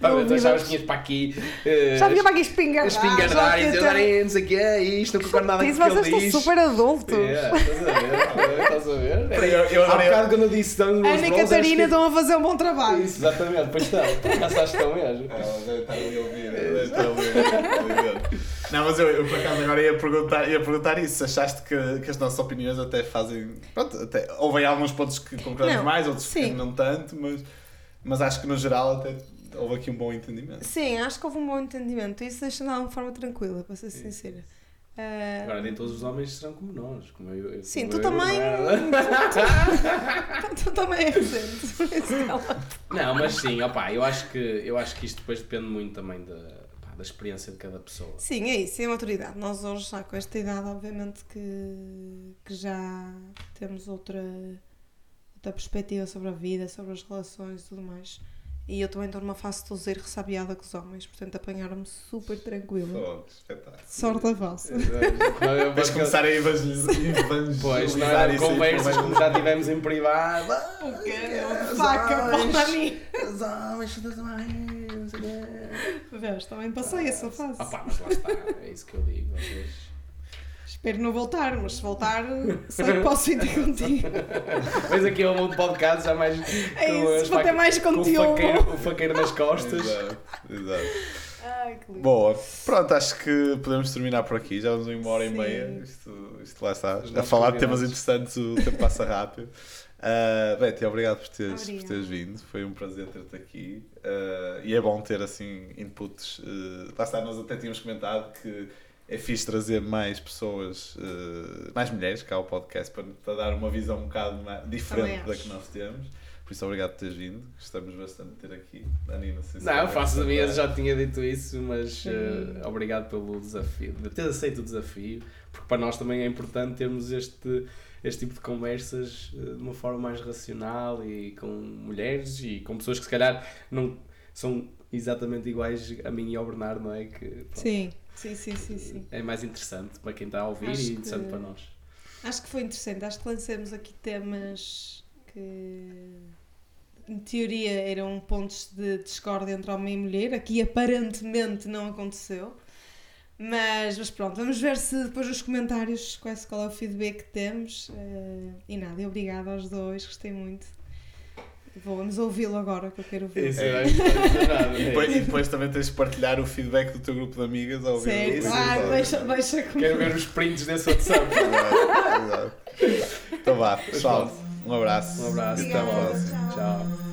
Pá, não eu deixava ouvi- as minhas para aqui. eh, já vinha para aqui espingardar. espingardar e dizer, tinha- "Ai, não sei o que é isto, não concordo nada com Isso, que vocês estão super adultos. Yeah, estás a ver? Estás a ver? Eu- eu Há bocado quando eu disse nos Ana e Catarina que- estão a fazer um bom trabalho. Isso, exatamente, pois estão. Sabes que estão mesmo. A ouvir. Não, mas eu, eu por acaso agora ia perguntar, ia perguntar isso. Achaste que, que as nossas opiniões até fazem. Pronto, até, houve alguns pontos que concordamos mais, outros que não tanto, mas, mas acho que no geral até houve aqui um bom entendimento. Sim, acho que houve um bom entendimento. Isso deixa-me de uma forma tranquila, para ser sincera. Ah, Agora, nem todos os homens serão como nós. Como eu, eu- Sim, como tu eu, também. é? tu, tu também é recente. cala. Não, mas sim, opá, eu acho que, eu acho que isto depois depende muito também da, da experiência de cada pessoa. Sim, é isso, é a maturidade. Nós hoje, já com esta idade, obviamente que, que já temos outra, outra perspectiva sobre a vida, sobre as relações e tudo mais. E eu também estou numa fase de toser ressabiada com os homens, portanto apanharam-me super tranquila. Oh, espetáculo. Sorte a vossa. Vais começar a evangelizar, Pois, não evangelizar é? isso Conversas como já tivemos em privado. Faca para mim. Os homens, tudo bem, o quê. Vês, também passei essa fase. Ah pá, mas lá está, é isso que eu digo. Vocês... Espero não voltar, mas se voltar, sei que posso ir ter contigo. Vens aqui ao mundo podcast já mais É com isso, vou ter mais com o conteúdo. faqueiro, o faqueiro nas costas. Exato, exato. Ai, que lindo. Boa. Pronto, acho que podemos terminar por aqui. Já vamos em uma hora e Sim. meia. Isto, isto lá está. A falar de temas interessantes, o tempo passa rápido. Uh, Betty, obrigado por teres, por teres vindo. Foi um prazer ter-te aqui. Uh, e é bom ter assim inputs. Uh, lá está, nós até tínhamos comentado que é fixe trazer mais pessoas, uh, mais mulheres cá ao podcast para, para dar uma visão um bocado mais, diferente da que nós temos. Por isso, obrigado por teres vindo. Gostamos bastante de ter aqui. Dani, não sei se Não, quer faço a minha, já tinha dito isso, mas eh, obrigado pelo desafio, de ter aceito o desafio, porque para nós também é importante termos este, este tipo de conversas eh, de uma forma mais racional e com mulheres e com pessoas que se calhar não são exatamente iguais a mim e ao Bernardo, não é? Que pronto, Sim, sim, sim, sim, sim. é mais interessante para quem está a ouvir Acho e interessante que- para nós. Acho que foi interessante. Acho que lancemos aqui temas que, em teoria, eram pontos de discórdia entre homem e mulher. Aqui, aparentemente, não aconteceu. Mas, mas pronto, vamos ver se depois nos comentários qual é, qual é o feedback que temos. Eh, e nada, obrigada aos dois, gostei muito. Vou, vamos ouvi-lo agora, que eu quero ouvir. Isso, É. é nada, E é depois, isso. e depois também tens de partilhar o feedback do teu grupo de amigas ao ouvir o isso, claro, episódio. deixa, deixa comigo. Quero ver os prints desse WhatsApp. Exato, exato. Então vá, pessoal, um abraço. Um abraço, E até Obrigada, próxima. tchau. Tchau.